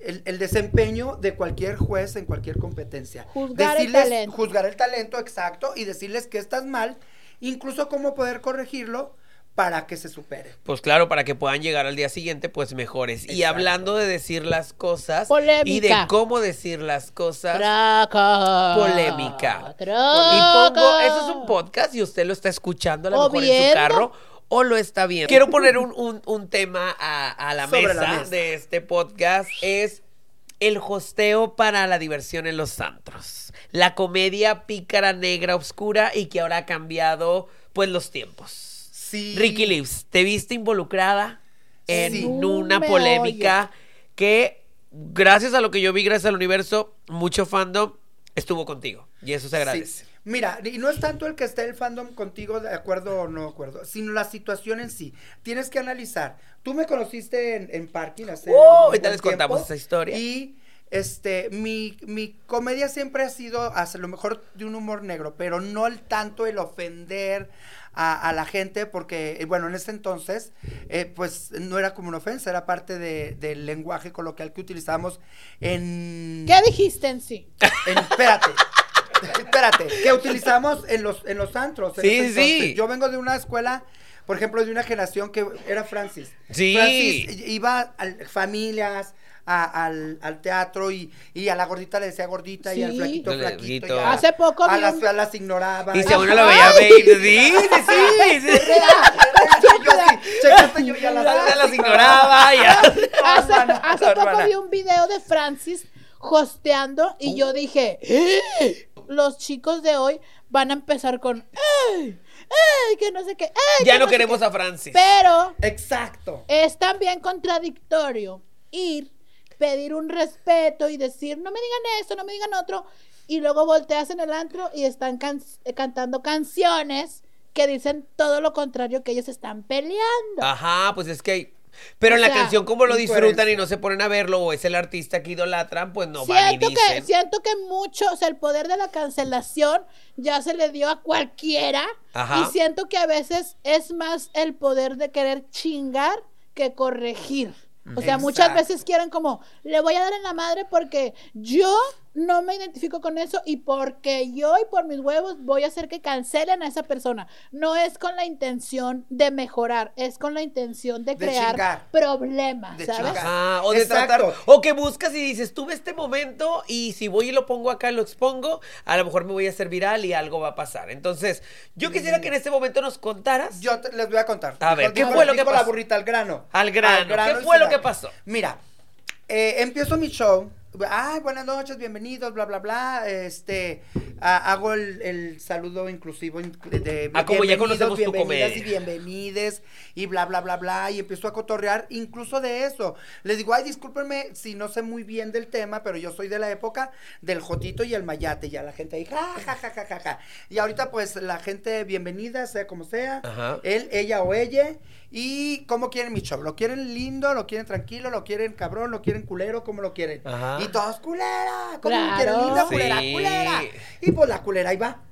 el, el desempeño de cualquier juez en cualquier competencia. Juzgar el Decirles- talento. Juzgar el talento, exacto, y decirles que estás mal, incluso cómo poder corregirlo para que se supere. Pues claro, para que puedan llegar al día siguiente, pues mejores. Y hablando de decir las cosas y Polémica. de cómo decir las cosas. Traca. Polémica. Traca. Y pongo, eso es un podcast y usted lo está escuchando a lo O mejor en su viendo. carro o lo está viendo. Quiero poner un, un- un tema a, a la, Sobre mesa la mesa. de este podcast. Es el hosteo para la diversión en los antros. La comedia pícara, negra, oscura y que ahora ha cambiado pues los tiempos. Sí. Ricky Lives, ¿te viste involucrada en Sí. una polémica que, gracias a lo que yo vi, gracias al universo, mucho fandom estuvo contigo? Y eso se agradece. Sí. Mira, y no es tanto el que esté el fandom contigo de acuerdo o no de acuerdo, sino la situación en sí. Tienes que analizar. Tú me conociste en, en parking hace Uh, un ahorita buen les contamos tiempo, esa historia. Y este, mi, mi comedia siempre ha sido hasta lo mejor de un humor negro, pero no el tanto el ofender a, a la gente, porque, eh, bueno, en ese entonces, eh, pues no era como una ofensa, era parte de- del lenguaje coloquial que utilizábamos en. ¿Qué dijiste en sí? En- espérate. espérate. Que utilizamos en los, en los antros. en Sí, ese sí. Yo vengo de una escuela, por ejemplo, de una generación que era Francis. Sí. Francis iba a familias. A- al, al teatro y, y a la gordita le decía gordita y al flaquito Le- flaquito. Guito. y a- Hace poco a vi las, a las ignoraba. Y si a uno Ajá. lo veía baby, sí, sí, sí. sí. yo así, checaste, yo ya las, las ignoraba, ya. Hace, hermana, hace poco hermana. vi un video de Francis hosteando y yo dije, "Eh, los chicos de hoy van a empezar con, ¡ay! ¡ay! Que no sé qué. ¡ay! Ya que no sé queremos qué". a Francis. Pero Exacto. es también contradictorio ir, pedir un respeto y decir, no me digan esto, no me digan otro, y luego volteas en el antro y están can- eh, cantando canciones que dicen todo lo contrario que ellos están peleando. Ajá, pues es que Pero O en la sea, canción, como lo disfrutan y no se ponen a verlo, o es el artista que idolatran, pues no van y siento que dicen. siento que mucho, o sea, el poder de la cancelación ya se le dio a cualquiera Ajá. y siento que a veces es más el poder de querer chingar que corregir. O sea, muchas veces quieren como, le voy a dar en la madre porque yo no me identifico con eso y porque yo y por mis huevos voy a hacer que cancelen a esa persona. No es con la intención de mejorar, es con la intención de De crear chingar. problemas, De ¿sabes? Ajá, o de Exacto. tratar, o que buscas y dices, tuve este momento y si voy y lo pongo acá, lo expongo, a lo mejor me voy a hacer viral y algo va a pasar. Entonces, yo quisiera que en este momento nos contaras Yo te- les voy a contar. A ver, ¿qué fue lo que dijo la pasó? burrita al grano. Al grano. ¿Qué y fue lo que pasó? Mira, eh, empiezo mi show. Ay, buenas noches, bienvenidos, bla, bla, bla. Este, hago el, el saludo inclusivo in- de Ah, como ya conocemos bienvenidas y bienvenides y bla, bla, bla, bla. Y empiezo a cotorrear incluso de eso. Les digo, ay, discúlpenme si no sé muy bien del tema, pero yo soy de la época del Jotito y el Mayate. Ya la gente ahí, ja, ja, ja, ja, ja, ja. Y ahorita, pues, la gente bienvenida, sea como sea. Ajá. Él, ella o ella. ¿Y cómo quieren mi show? ¿Lo quieren lindo? ¿Lo quieren tranquilo? ¿Lo quieren cabrón? ¿Lo quieren culero? ¿Cómo lo quieren? Ajá. Y todos, culera. ¿Cómo Claro. quieren linda? Culera, Sí. culera. Y pues la culera ahí va.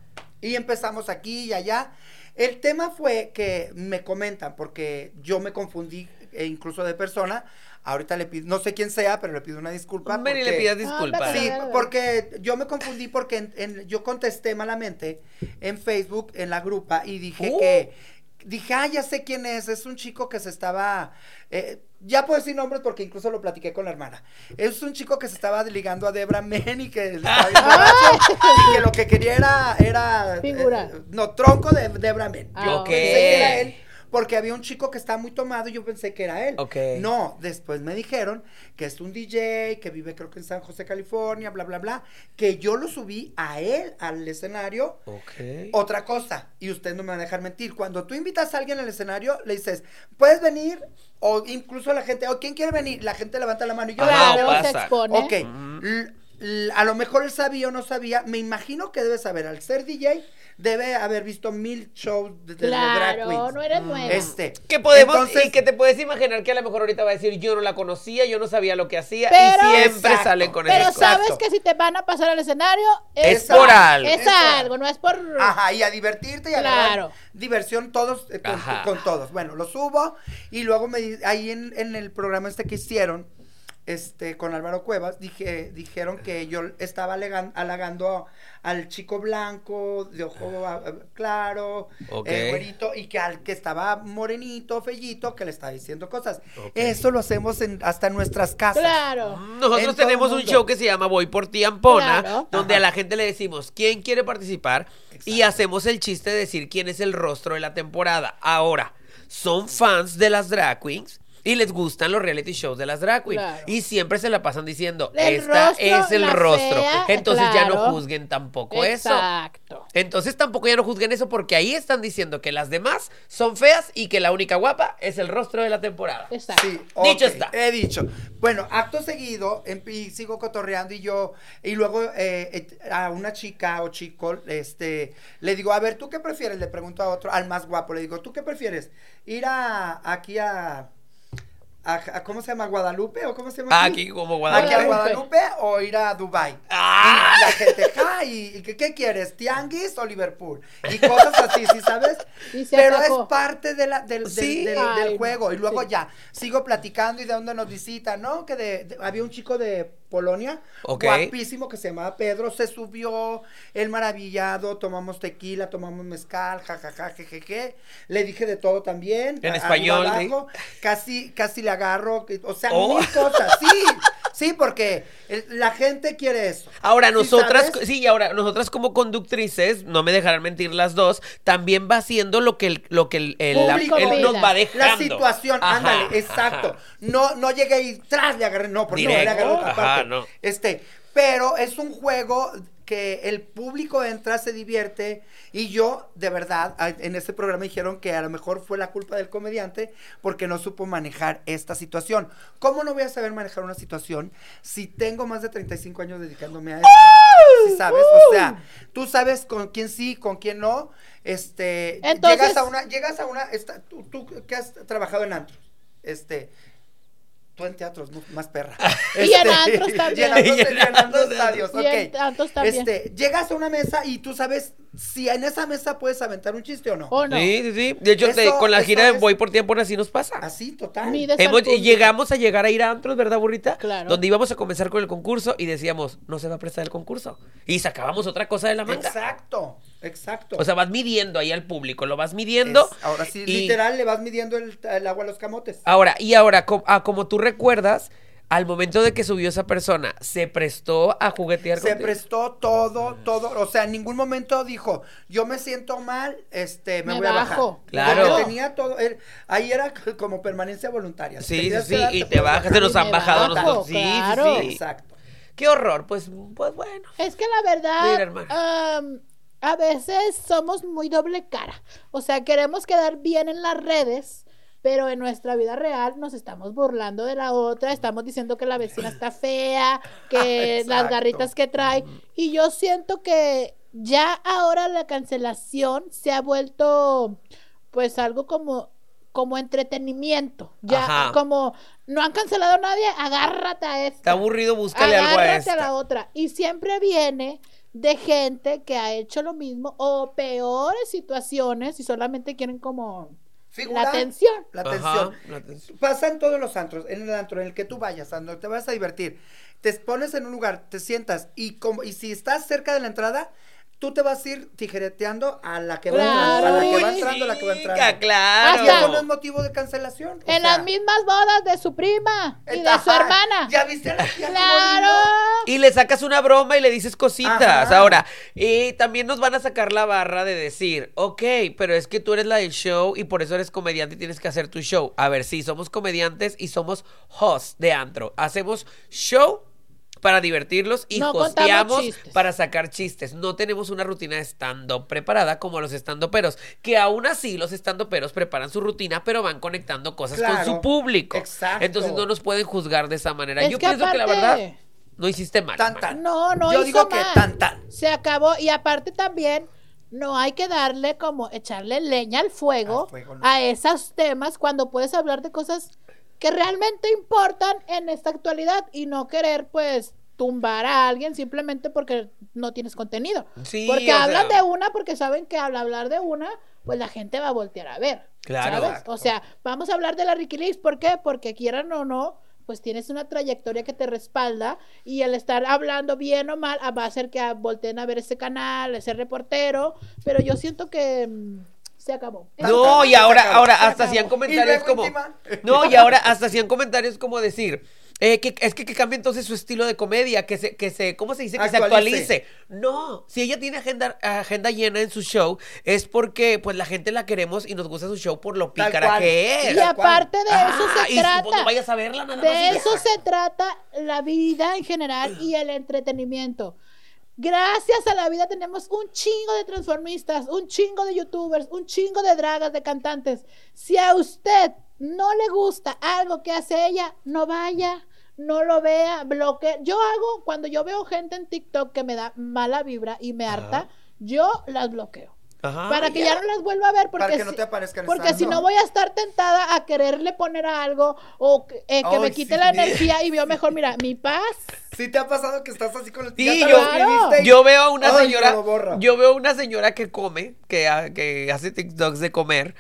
Y empezamos aquí y allá. El tema fue que me comentan, porque yo me confundí e incluso de persona. Ahorita le pido, no sé quién sea, pero le pido una disculpa. Mary, le porque- pidas disculpas. Sí, porque yo me confundí porque en- en- yo contesté malamente en Facebook, en la grupa, y dije Uh. que, dije, ah, ya sé quién es, es un chico que se estaba, eh, ya puedo decir nombres porque incluso lo platiqué con la hermana, es un chico que se estaba ligando a Debra Men y que, y que lo que quería era, era Figura. eh, no, tronco de Debra Men. Ah, Yo ok. pensé que era él. Porque había un chico que estaba muy tomado y yo pensé que era él. Ok. No, después me dijeron que es un DJ, que vive creo que en San José, California, bla, bla, bla, que yo lo subí a él al escenario. Ok. Otra cosa, y usted no me va a dejar mentir, cuando tú invitas a alguien al escenario, le dices, ¿puedes venir? O incluso la gente, o ¿quién quiere venir? La gente levanta la mano y yo, Claro, pasa. se expone. Ok, l- a lo mejor él sabía o no sabía, me imagino que debe saber, al ser DJ, debe haber visto mil shows de, de drag Claro, queens. no eres nueva. Este, Que podemos, entonces- y que te puedes imaginar que a lo mejor ahorita va a decir yo no la conocía, yo no sabía lo que hacía, Pero- y siempre Exacto. salen con Pero eso. Exacto. sabes que si te van a pasar al escenario Es por algo. Es Es por- algo, no es por Ajá, y a divertirte y a Claro. diversión todos eh, con, todos. Bueno, lo subo y luego me ahí en, en el programa este que hicieron este con Álvaro Cuevas dije dijeron que yo estaba halagando al chico blanco de ojo ah, ah, claro, Ok. eh, güerito y que al que estaba morenito, fellito que le estaba diciendo cosas. Eso lo hacemos en, hasta en nuestras casas. Claro. Nosotros En tenemos un show que se llama Voy por ti Ampona, Claro. donde Ajá. a la gente le decimos quién quiere participar y hacemos el chiste de decir quién es el rostro de la temporada. Ahora, son fans de las drag queens. Y les gustan los reality shows de las drag queens. Claro. Y siempre se la pasan diciendo, El esta rostro, es el rostro. fea, Entonces ya no juzguen tampoco eso. Exacto. Entonces tampoco ya no juzguen eso porque ahí están diciendo que las demás son feas y que la única guapa es el rostro de la temporada. Exacto. Sí, Dicho ok, está. He dicho. Bueno, acto seguido, em- y sigo cotorreando y yo, y luego eh, eh, a una chica o chico, este, le digo, a ver, ¿tú qué prefieres? Le pregunto a otro, al más guapo, le digo, ¿tú qué prefieres? Ir a, aquí a, a, a- ¿cómo se llama? ¿Guadalupe o cómo se llama? Aquí como ¿Aquí a Guadalupe. Guadalupe o ir a Dubai? ¡Ah! Y la gente, ay, ¿y qué, qué quieres? ¿Tianguis o Liverpool? Y cosas así, ¿sí sabes? Pero es parte de la, del, del- Sí. del- Ay, del no, juego. Y luego sí. ya, sigo platicando y de dónde nos visita, ¿no? Que de, de- había un chico de Polonia, guapísimo, que se llamaba Pedro, se subió, el maravillado, tomamos tequila, tomamos mezcal, jajaja, jejeje. Le dije de todo también. En a- español, sí. Casi, casi le agarro, o sea, Oh. mil cosas, sí. Sí, porque el- la gente quiere eso. Ahora ¿Sí nosotras, sabes? sí, y ahora nosotras como conductrices, no me dejarán mentir las dos, también va haciendo lo que el, lo que el, el- la- él nos va dejando. La situación, Ajá, ándale, exacto. ajá. No, no llegué y tras le agarré, no, porque no, le agarré otra ajá, parte. no. Este, pero es un juego que el público entra, se divierte, y yo, de verdad, en este programa dijeron que a lo mejor fue la culpa del comediante porque no supo manejar esta situación. ¿Cómo no voy a saber manejar una situación si tengo más de 35 años dedicándome a esto? ¿Sí sabes? O sea, tú sabes con quién sí, con quién no. Este, Entonces- llegas a una, llegas a una, esta- tú, tú que has trabajado en antros, este, tú en teatros, más perra. Y en antros también. Y en antros estadios, Y en ok. tantos también. Este, llegas a una mesa y tú sabes si en esa mesa puedes aventar un chiste o no. ¿O no? Sí, sí, sí. De hecho, con la gira de es- Voy por Tiempo así nos pasa. Así, total. Hemos- llegamos a llegar a ir a antros, ¿verdad, burrita? Claro. Donde íbamos a comenzar con el concurso y decíamos, no se va a prestar el concurso. Y sacábamos otra cosa de la manga. Exacto, exacto. O sea, vas midiendo ahí al público, lo vas midiendo. Es- ahora sí, y- literal, le vas midiendo el, el agua a los camotes. Ahora, y ahora, ah, como tú recuerdas, al momento de que subió esa persona, ¿se prestó a juguetear Se contigo? prestó todo, todo, o sea, en ningún momento dijo, yo me siento mal, este, me, Me voy a bajar. bajo. Claro. Porque tenía todo, él- ahí era como permanencia voluntaria. Sí, sí, sí, y te bajas, se nos han bajado a bajo, nosotros. Sí, sí, claro. sí. Exacto. Qué horror, pues, pues bueno. Es que la verdad, Mira, am, a veces somos muy doble cara. O sea, queremos quedar bien en las redes, pero en nuestra vida real nos estamos burlando de la otra, estamos diciendo que la vecina está fea, que las garritas que trae. Y yo siento que ya ahora la cancelación se ha vuelto pues algo como como entretenimiento, ya Ajá. como no han cancelado a nadie, agárrate a esta. Está aburrido, búscale algo a Agárrate esta. a la otra. Y siempre viene de gente que ha hecho lo mismo o peores situaciones y solamente quieren como La atención. La Ajá, atención. la atención. Pasa en todos los antros, en el antro en el que tú vayas, donde te vas a divertir, te pones en un lugar, te sientas y como y si estás cerca de la entrada, tú te vas a ir tijereteando a la que va entrando, a la que va entrando, a la que va entrando. claro. Y eso no es motivo de cancelación. o En sea, las mismas bodas de su prima y de su hermana. ¿Ya viste a la tía Claro. Y le sacas una broma y le dices cositas. Ajá. Ahora, y también nos van a sacar la barra de decir, ok, pero es que tú eres la del show y por eso eres comediante y tienes que hacer tu show. A ver, sí, somos comediantes y somos hosts de antro. Hacemos show para divertirlos y No contamos hosteamos chistes. para sacar chistes. No tenemos una rutina de stand-up preparada como los stand-uperos, que aún así los stand-uperos preparan su rutina, pero van conectando cosas con su público. exacto. Entonces no nos pueden juzgar de esa manera. Es Yo que pienso que la verdad no hiciste mal. Tan, tan. No, no Yo hizo digo que tan, tan. Se acabó. Y aparte también, no hay que darle como echarle leña al fuego, Al fuego, no. a esos temas cuando puedes hablar de cosas que realmente importan en esta actualidad y no querer, pues, tumbar a alguien simplemente porque no tienes contenido. Sí, porque hablan sea- de una, porque saben que al hablar de una, pues la gente va a voltear a ver. Claro. ¿sabes? O sea, vamos a hablar de la Ricky Leaks, ¿por qué? Porque quieran o no, pues tienes una trayectoria que te respalda y el estar hablando bien o mal ah, va a hacer que ah, volteen a ver ese canal, ese reportero, pero yo siento que mm, se acabó. No, y ahora, acabó, ahora hasta hacían comentarios como. No, y ahora hasta hacían comentarios como decir. eh, que, es que, que cambie entonces su estilo de comedia, que se, que se, ¿cómo se dice? Que se Actualice. actualice. No, si ella tiene agenda, agenda llena en su show, es porque pues la gente la queremos y nos gusta su show por lo pícara que es. Y aparte de eso Ah, se y trata. no vayas a verla nada más. De y eso ya. se trata la vida en general y el entretenimiento. Gracias a la vida tenemos un chingo de transformistas, un chingo de youtubers, un chingo de dragas, de cantantes. Si a usted no le gusta algo que hace ella, no vaya, no lo vea, bloquee. Yo hago, cuando yo veo gente en TikTok que me da mala vibra y me harta, yo las bloqueo. Ajá, para que ya. no las vuelva a ver porque Para que no si- te aparezcan porque si no voy a estar tentada a quererle poner a algo o que, eh, que me quite sí. la energía y veo mejor mira mi paz ¿Sí te ha pasado que estás así con el Sí, yo- y- Yo veo a una Ay, señora, yo veo a una señora que come, que, ha- que hace TikToks de comer.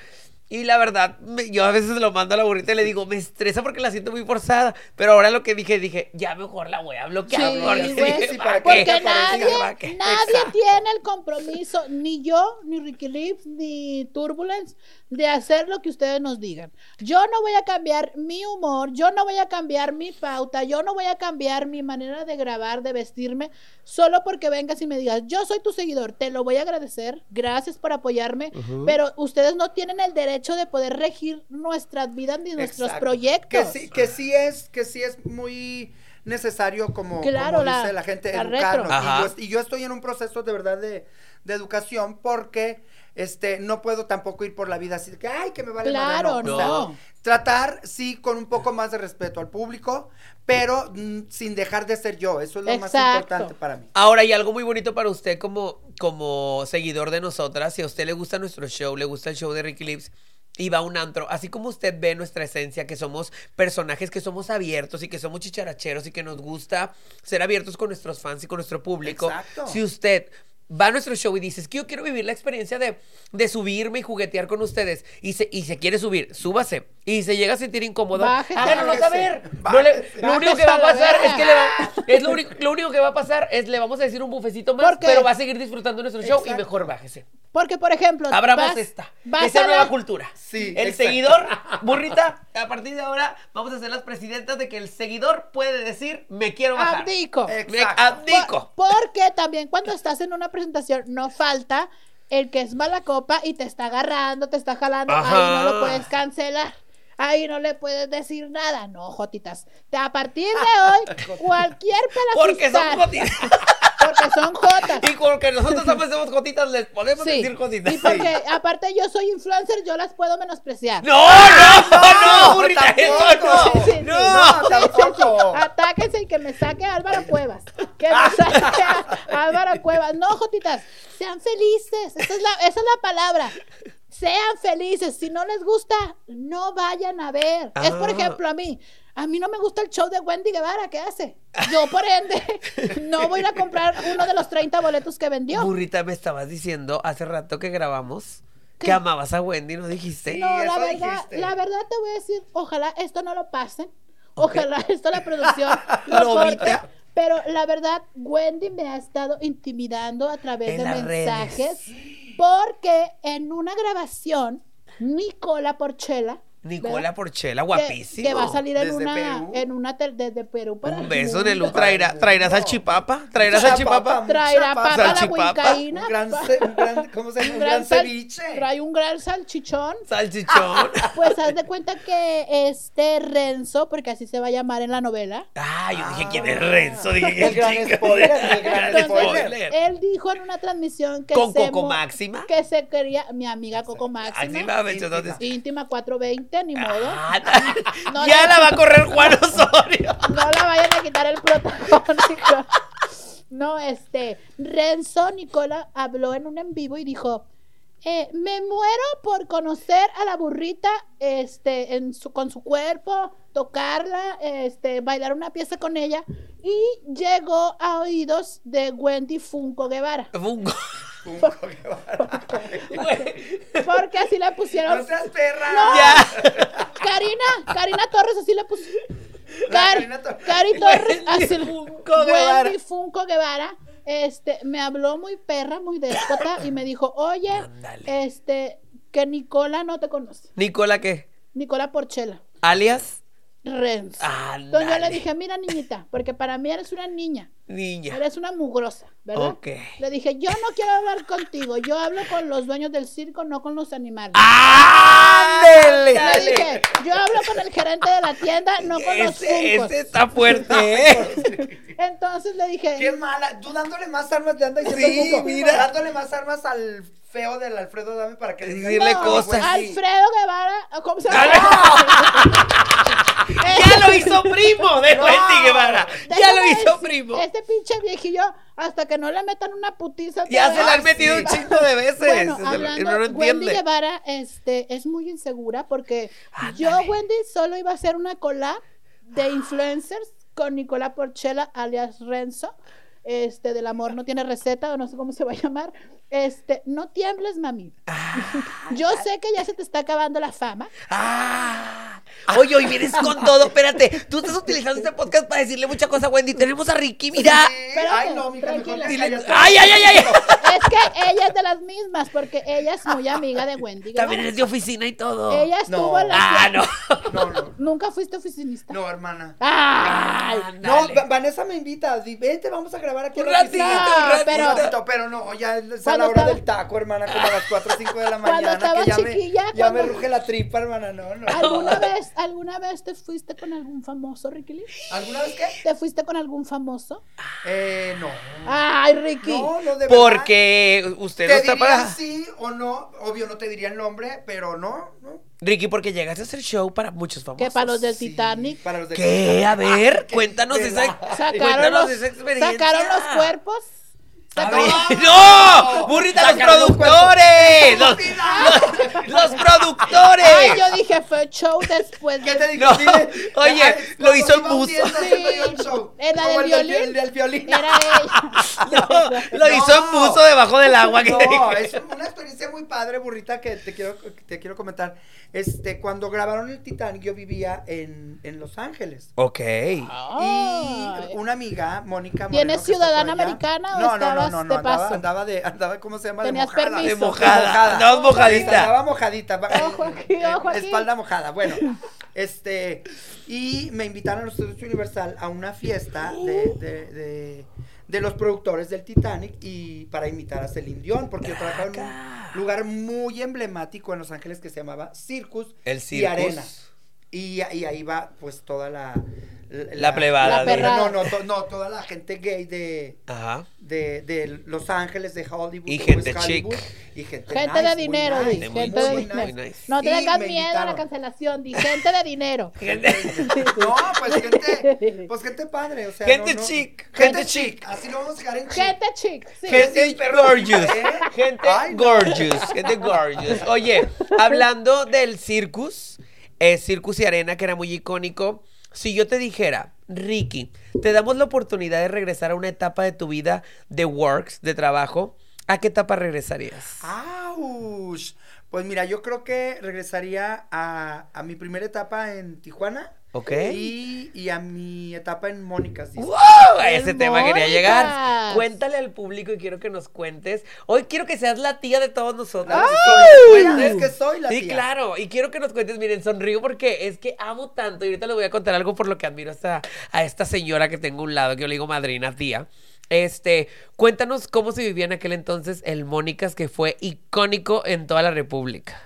Y la verdad, me- yo a veces lo mando a la burrita y le digo, me estresa porque la siento muy forzada. Pero ahora lo que dije, dije, ya mejor la voy a bloquear. Sí, porque nadie ¿Para qué? nadie tiene el compromiso ni yo ni Ricky Lips ni Turbulence de hacer lo que ustedes nos digan yo no voy a cambiar mi humor yo no voy a cambiar mi pauta yo no voy a cambiar mi manera de grabar de vestirme solo porque vengas y me digas yo soy tu seguidor te lo voy a agradecer gracias por apoyarme pero ustedes no tienen el derecho de poder regir nuestras vidas ni nuestros Exacto. proyectos Que sí, que sí es, que sí es muy necesario como, Claro, como la- dice la gente la educarnos. Y yo, y yo estoy en un proceso de verdad de, de educación porque este no puedo tampoco ir por la vida así de que ay que me vale madre", Claro, O no. sea, tratar sí con un poco más de respeto al público, pero mm, sin dejar de ser yo. Eso es lo más importante para mí. Ahora, y algo muy bonito para usted como, como seguidor de nosotras, si a usted le gusta nuestro show, le gusta el show de Ricky Lips y va a un antro, así como usted ve nuestra esencia, que somos personajes que somos abiertos y que somos chicharacheros y que nos gusta ser abiertos con nuestros fans y con nuestro público. Exacto. Si usted va a nuestro show y dices que yo quiero vivir la experiencia de, de subirme y juguetear con ustedes y se, y se quiere subir, súbase. Y se llega a sentir incómodo, Bájese. háganos Bájese. saber. No le- lo único que va a pasar es que le va, es lo único, lo único que va a pasar es le vamos a decir un bufecito más, ¿Por qué? pero va a seguir disfrutando nuestro show y Exacto. mejor bájese. porque por ejemplo Abramos vas- esta. vas Esa nueva la- cultura. Sí, El exacto. seguidor, burrita, a partir de ahora vamos a ser las presidentas de que el seguidor puede decir me quiero bajar. Abdico. Me Exacto. abdico. Por- porque también cuando estás en una presentación no falta el que es mala copa y te está agarrando, te está jalando, ahí no lo puedes cancelar. Ahí no le puedes decir nada. No, Jotitas. A partir de hoy, cualquier Porque son jotitas. Porque son jotas. Y porque nosotros también somos jotitas, les podemos Sí. decir jotitas. Y porque aparte yo soy influencer, yo las puedo menospreciar. No, no, no, no, burrita, eso no. Sí, sí, sí. No. No, Sí, sí, sí. tampoco. Atáquense y que me saque Álvaro Cuevas. Que me saque a Álvaro Cuevas. No, Jotitas, sean felices. Esa es la, esa es la palabra. Sean felices. Si no les gusta, no vayan a ver. Es por Ah. ejemplo a mí. A mí no me gusta el show de Wendy Guevara. ¿Qué hace? Yo, por ende, no voy a ir a comprar uno de los 30 boletos que vendió. Burrita, me estabas diciendo hace rato que grabamos ¿Qué? que amabas a Wendy, ¿no dijiste? No, la verdad, dijiste. la verdad te voy a decir, ojalá esto no lo pasen. Ojalá esto la producción Lo lo corte. Pero la verdad, Wendy me ha estado intimidando a través En de mensajes. Porque en una grabación, Nicola Porchela. Nicola ¿verdad? Porchela, que- guapísimo. Que, va a salir en Desde una, Perú. en una tel- desde Perú para Un el beso, mundo. Nelu. ¿Traerá, traerá salchipapa? ¿Traerá Salchipapa. Traerá Mucha papa a la. Un gran, un gran- ¿cómo se llama? Un gran sal- ceviche. Trae un gran salchichón. Salchichón. Pues haz de cuenta que este Renzo, porque así se va a llamar en la novela, Ah, yo dije, ¿quién es Renzo? Dije, El gran chica. spoiler, el gran Entonces, spoiler. él dijo en una transmisión que ¿Con se Coco Máxima? que se quería, mi amiga Coco Así Máxima, entonces. íntima 420, ni modo, Ah, No ya la va a correr Juan Osorio. no la vayan a quitar el protagónico. No, este, Renzo Nicola habló en un en vivo y dijo, eh, me muero por conocer a la burrita, este, en su, con su cuerpo, tocarla, este, bailar una pieza con ella, y llegó a oídos de Wendy Funko Guevara, Funko. Un porque así le pusieron, No seas perra. Ya. Karina, Karina Torres así le puso, La Cari, Karina Torres. Cari Torres, así le- Funko Guevara. Wendy Funko Guevara, este, me habló muy perra, muy déspota, y me dijo, oye, Ándale. este, que Nicola no te conoce, Nicola, ¿qué? Nicola Porchela. Alias. Renzo. Entonces yo le dije, mira niñita, porque para mí eres una niña, Niña. eres una mugrosa, ¿verdad? Ok. Le dije, yo no quiero hablar contigo, yo hablo con los dueños del circo, no con los animales. ¡Ándale! Le dije, yo hablo con el gerente de la tienda, no con los funcos. ese está fuerte, ¿eh? Entonces le dije, Qué mala. Tú dándole más armas te anda diciendo Sí, mira. Dándole más armas al feo del Alfredo Dame para que Decirle no, cosas. Alfredo Guevara, ¿cómo se llama? ¡Ya lo hizo primo de No. Wendy Guevara! ¡Ya lo hizo decir, primo! Este pinche viejillo, hasta que no le metan una putiza. Ya se la han metido un chingo de veces. Bueno, hablando, no lo Wendy. Guevara este, es muy insegura porque yo. Wendy, solo iba a hacer una collab de influencers con Nicola Porchela, alias Renzo, este, del amor no tiene receta, o no sé cómo se va a llamar. Este, no tiembles, mami. Yo sé que ya se te está acabando la fama. ¡Ah! Oye, hoy vienes con todo. Espérate, tú estás utilizando este podcast para decirle mucha cosa a Wendy. Tenemos a Ricky, mira. Sí, Espérate, Ay, no, mija, mejor Dile-. ¡Ay, ay, ay, ay! Es que ella es de las mismas, porque ella es muy amiga de Wendy. También eres de oficina y todo. Ella estuvo No. en la. Ah, no. No, no. ¿Nunca fuiste oficinista? No, hermana. ¡Ay! No, Ándale. Va- Vanessa me invita. di- Vente, vamos a grabar aquí Un en la ratito, oficina. un ratito. pero- Un ratito, pero no, ya es a Cuando la hora estaba- del taco, hermana, como a las 4 o 5 de la Cuando mañana. estaba que ya chiquilla, me, ya me cuando- ruge la tripa, hermana. No, no. ¿Alguna vez, ¿Alguna vez te fuiste con algún famoso, Ricky Lee? ¿Alguna vez qué? ¿Te fuiste con algún famoso? Eh, no. ¡Ay, Ricky! No, no, de verdad. Porque usted no está para. sí o no. Obvio, no te diría el nombre, pero no, no. Ricky, porque llegaste a hacer show para muchos famosos. que para los del Sí, Titanic Para los de ¿Qué? A ver, ¿Qué? cuéntanos esa, la- sacaron cuéntanos los, esa experiencia. sacaron los cuerpos. ¡No! ¡Burrita, los los productores! ¡Los, los- los productores! Ay, yo dije, fue show después ¿Qué te digo? No, oye, ay, lo hizo el buzo. Sí. el. Era del el violín. el del violín. Era ella. No, lo hizo en buzo debajo del agua. que- No, es una experiencia muy padre, burrita, que te quiero, que te quiero comentar. Este, cuando grabaron el Titanic, yo vivía en, en Los Ángeles. Ok. Y una amiga, Mónica Moreno, ¿Tienes ciudadana americana o no, no, no, de andaba, paso? andaba de, andaba, ¿cómo se llama? Tenías de mojada. permiso. De mojada. Andabas mojadita. Andaba mojadita. Ojo aquí, eh, ojo aquí. Espalda mojada. Bueno, este, y me invitaron a los Estudios Universal a una fiesta de, de, de, de los productores del Titanic y para invitar a Celine Dion, porque yo trabajaba en un lugar muy emblemático en Los Ángeles que se llamaba Circus El y Circus. Arena. Y, y ahí va pues toda la... La plebada La de-. No, no, to- no, toda la gente gay de, Ajá. de, de Los Ángeles, de Hollywood. Y de gente Hollywood, chic. Y gente, Gente nice, de muy dinero, nice, di, De muy, gente muy de nice. dinero. nice. No Y tengas miedo a la cancelación, di gente de dinero. No, pues gente, pues gente padre, o sea. Gente no, no- chic, Gente gente chic, así lo vamos a dejar en chic. Gente chic, sí. Gente gorgeous. ¿Eh? Gente Ay, no. gorgeous. Gente gorgeous. Oye, hablando del circus, eh, Circus y Arena, que era muy icónico. Si yo te dijera, Ricky, te damos la oportunidad de regresar a una etapa de tu vida de works, de trabajo, ¿a qué etapa regresarías? ¡Auch! Pues mira, yo creo que regresaría a, a mi primera etapa en Tijuana. ¿Ok? Y, y a mi etapa en Mónicas. ¡Wow! A ese tema quería llegar. Cuéntale al público y quiero que nos cuentes. Hoy quiero que seas la tía de todos nosotros. Soy, bueno, es que soy la Sí, tía. claro. Y quiero que nos cuentes, miren, sonrío porque es que amo tanto. Y ahorita les voy a contar algo por lo que admiro a esta, a esta señora que tengo a un lado, que yo le digo madrina, tía. Este, cuéntanos cómo se vivía en aquel entonces el Mónicas, que fue icónico en toda la República.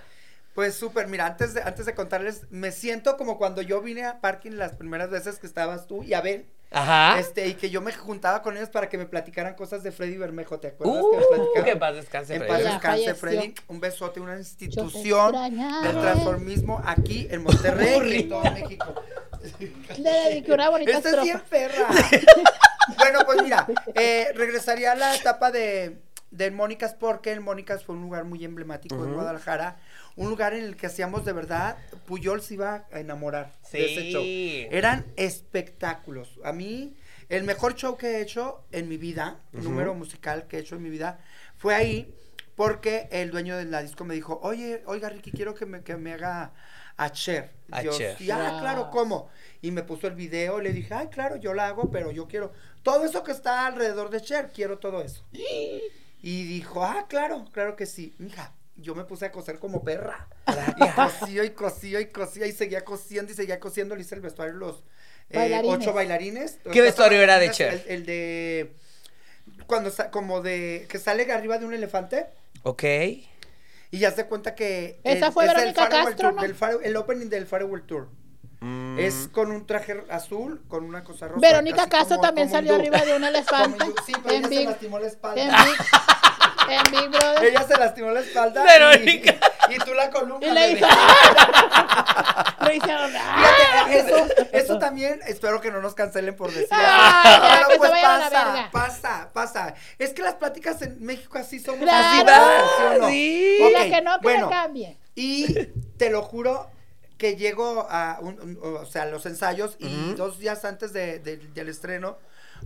Pues súper, mira, antes de, antes de contarles, me siento como cuando yo vine a Parking las primeras veces que estabas tú y Abel. Ajá. Este, y que yo me juntaba con ellos para que me platicaran cosas de Freddy Bermejo, ¿te acuerdas? Uh, que me platicaban? que paz descanse, En Freddy. paz descanse. Freddy. Un besote, una institución del transformismo aquí en Monterrey y en todo México. Le dediqué una bonita Esta es bien perra. bueno, pues mira, eh, regresaría a la etapa de, de Mónicas porque el Mónicas fue un lugar muy emblemático en Ujú. Guadalajara. Un lugar en el que hacíamos de verdad, Puyol se iba a enamorar de ese show. Eran espectáculos. A mí, el mejor show que he hecho en mi vida, número musical que he hecho en mi vida, fue ahí porque el dueño de la disco me dijo, oye, oiga Ricky, quiero que me, que me haga a Cher. A Yo, Cher. "Sí, ah, claro, ¿cómo? Y me puso el video y le dije, ay, claro, yo la hago, pero yo quiero todo eso que está alrededor de Cher, quiero todo eso. Y dijo, ah, claro, claro que sí. Mija, yo me puse a coser como perra. Y cosía y cosía y cosía y seguía cosiendo y seguía cosiendo. Le hice el vestuario a los eh, Bailarines. ocho bailarines. ¿Qué vestuario era de Cher? El, el de. Cuando como de. que sale arriba de un elefante. Ok. Y ya se cuenta que. Esa el- fue es el Verónica Farewell Castro, Tour, ¿no? del Fare- el opening del Farewell Tour. Mm. Es con un traje azul, con una cosa rosa. Verónica Castro también como salió hindú. arriba de un elefante. Sí, pero en ella se lastimó la espalda. en Big, en Big Brother. Ella se lastimó la espalda. Verónica. Y, y tú la columna. Y le hizo. le hicieron. Fíjate, eso, eso también, espero que no nos cancelen por decir. Ay, se pues pasa, pasa, pasa. Es que las pláticas en México así somos. Claro. así, ¿sí o no? Sí. Y la que no, que bueno, cambie. Y te lo juro que llego a, un- un- o sea, los ensayos y dos días antes de- de- del estreno,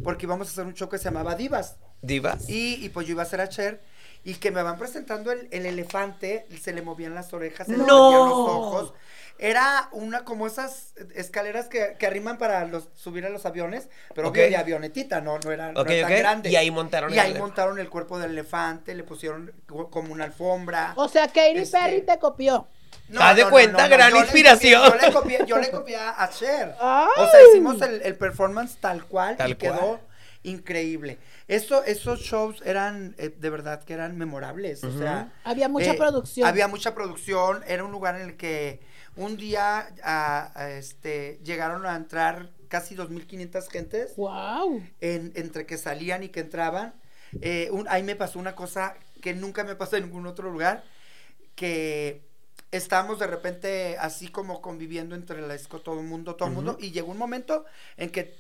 porque íbamos a hacer un show que se llamaba Divas. ¿Divas? Y, y pues yo iba a ser a Cher. Y que me van presentando el, el elefante, se le movían las orejas, se le ¡No! movían los ojos. Era una como esas escaleras que, que arriman para los, subir a los aviones, pero obvio Ok. de avionetita, no, no era, no tan grande. Y ahí montaron Y el ahí montaron el cuerpo del elefante, le pusieron co- como una alfombra. O sea, Katy Este- Perry te copió. Haz de cuenta, gran yo le inspiración. copié- yo, le copié, yo le copié a Cher. Ay. O sea, hicimos el, el performance tal cual Tal y quedó cual. increíble. Eso, esos shows eran, eh, de verdad, que eran memorables. O sea, Había mucha eh, producción. Había mucha producción. Era un lugar en el que un día este, llegaron a entrar casi 2.500 gentes Wow. en- entre que salían y que entraban. Eh, un- ahí me pasó una cosa que nunca me pasó en ningún otro lugar, que estábamos de repente así como conviviendo entre la disco, todo el mundo, todo el mundo, y llegó un momento en que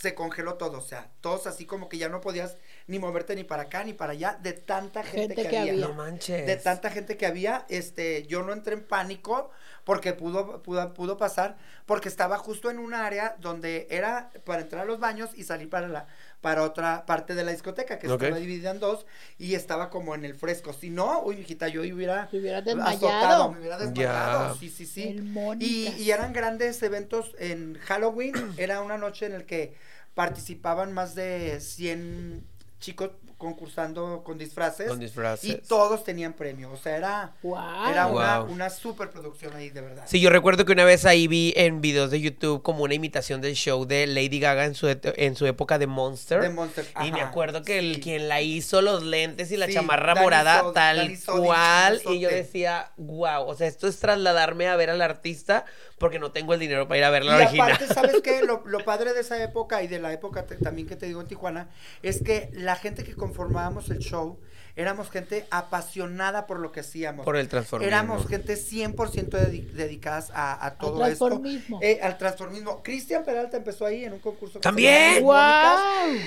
se congeló todo, o sea, todos así como que ya no podías ni moverte ni para acá ni para allá de tanta gente, Gente que, que había. había. No manches. De tanta gente que había, este, yo no entré en pánico porque pudo, pudo, pudo pasar, porque estaba justo en un área donde era para entrar a los baños y salir para la, para otra parte de la discoteca, que Ok. estaba dividida en dos, y estaba como en el fresco. Si no, uy, hijita, yo hubiera Te hubieras azotado, desmayado. me hubiera desmayado. Ya. Sí, sí, sí. El Y, y eran grandes eventos en Halloween, era una noche en el que participaban más de 100 chicos concursando con disfraces. Con disfraces. Y todos tenían premio, o sea, era, Wow. era una, Wow. una superproducción ahí, de verdad. Sí, yo recuerdo que una vez ahí vi en videos de YouTube como una imitación del show de Lady Gaga en su, en su época de Monster. De Monster, Y me acuerdo que el quien la hizo, los lentes y la Sí, chamarra morada, tal cual. Y yo decía, wow, o sea, esto es trasladarme a ver al artista porque no tengo el dinero para ir a ver Y la original. aparte, ¿sabes qué? Lo, lo padre de esa época y de la época te- también que te digo en Tijuana, es que la gente que conformábamos el show, éramos gente apasionada por lo que hacíamos. Por el transformismo. Éramos gente 100% dedi- dedicadas a, a todo esto. transformismo. Eh, al transformismo. Cristian Peralta empezó ahí en un concurso. que ¡También! Mónicas.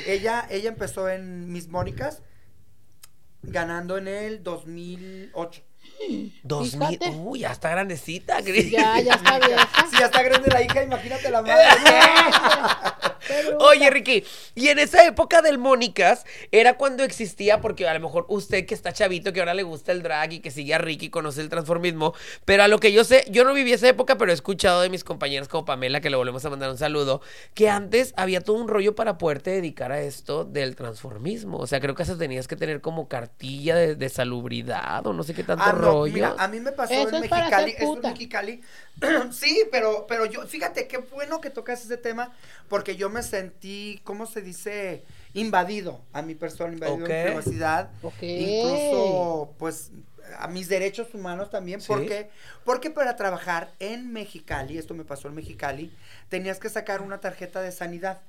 Ella, ella empezó en Miss Mónicas, ganando en el 2008. Dos mil. Fíjate. Uy, ya está grandecita, Cris. Ya, ya está vieja. Si ya está grande la hija, imagínate la madre. Oye, Ricky, y en esa época del Mónicas era cuando existía, porque a lo mejor usted que está chavito, que ahora le gusta el drag y que sigue a Ricky, conoce el transformismo, pero a lo que yo sé, yo no viví esa época, pero he escuchado de mis compañeras como Pamela, que le volvemos a mandar un saludo, que antes había todo un rollo para poderte dedicar a esto del transformismo. O sea, creo que hasta tenías que tener como cartilla de, de salubridad o no sé qué tanto Ah, no, rollo. mira, a mí me pasó Eso en es para Mexicali, ser eso en. Mexicali. sí, pero, pero yo, fíjate qué bueno que tocas ese tema, porque yo me sentí, ¿cómo se dice? Invadido a mi persona, invadido Ok. en privacidad. Incluso, pues, a mis derechos humanos también. Sí. ¿Por qué? Porque para trabajar en Mexicali, esto me pasó en Mexicali, tenías que sacar una tarjeta de sanidad.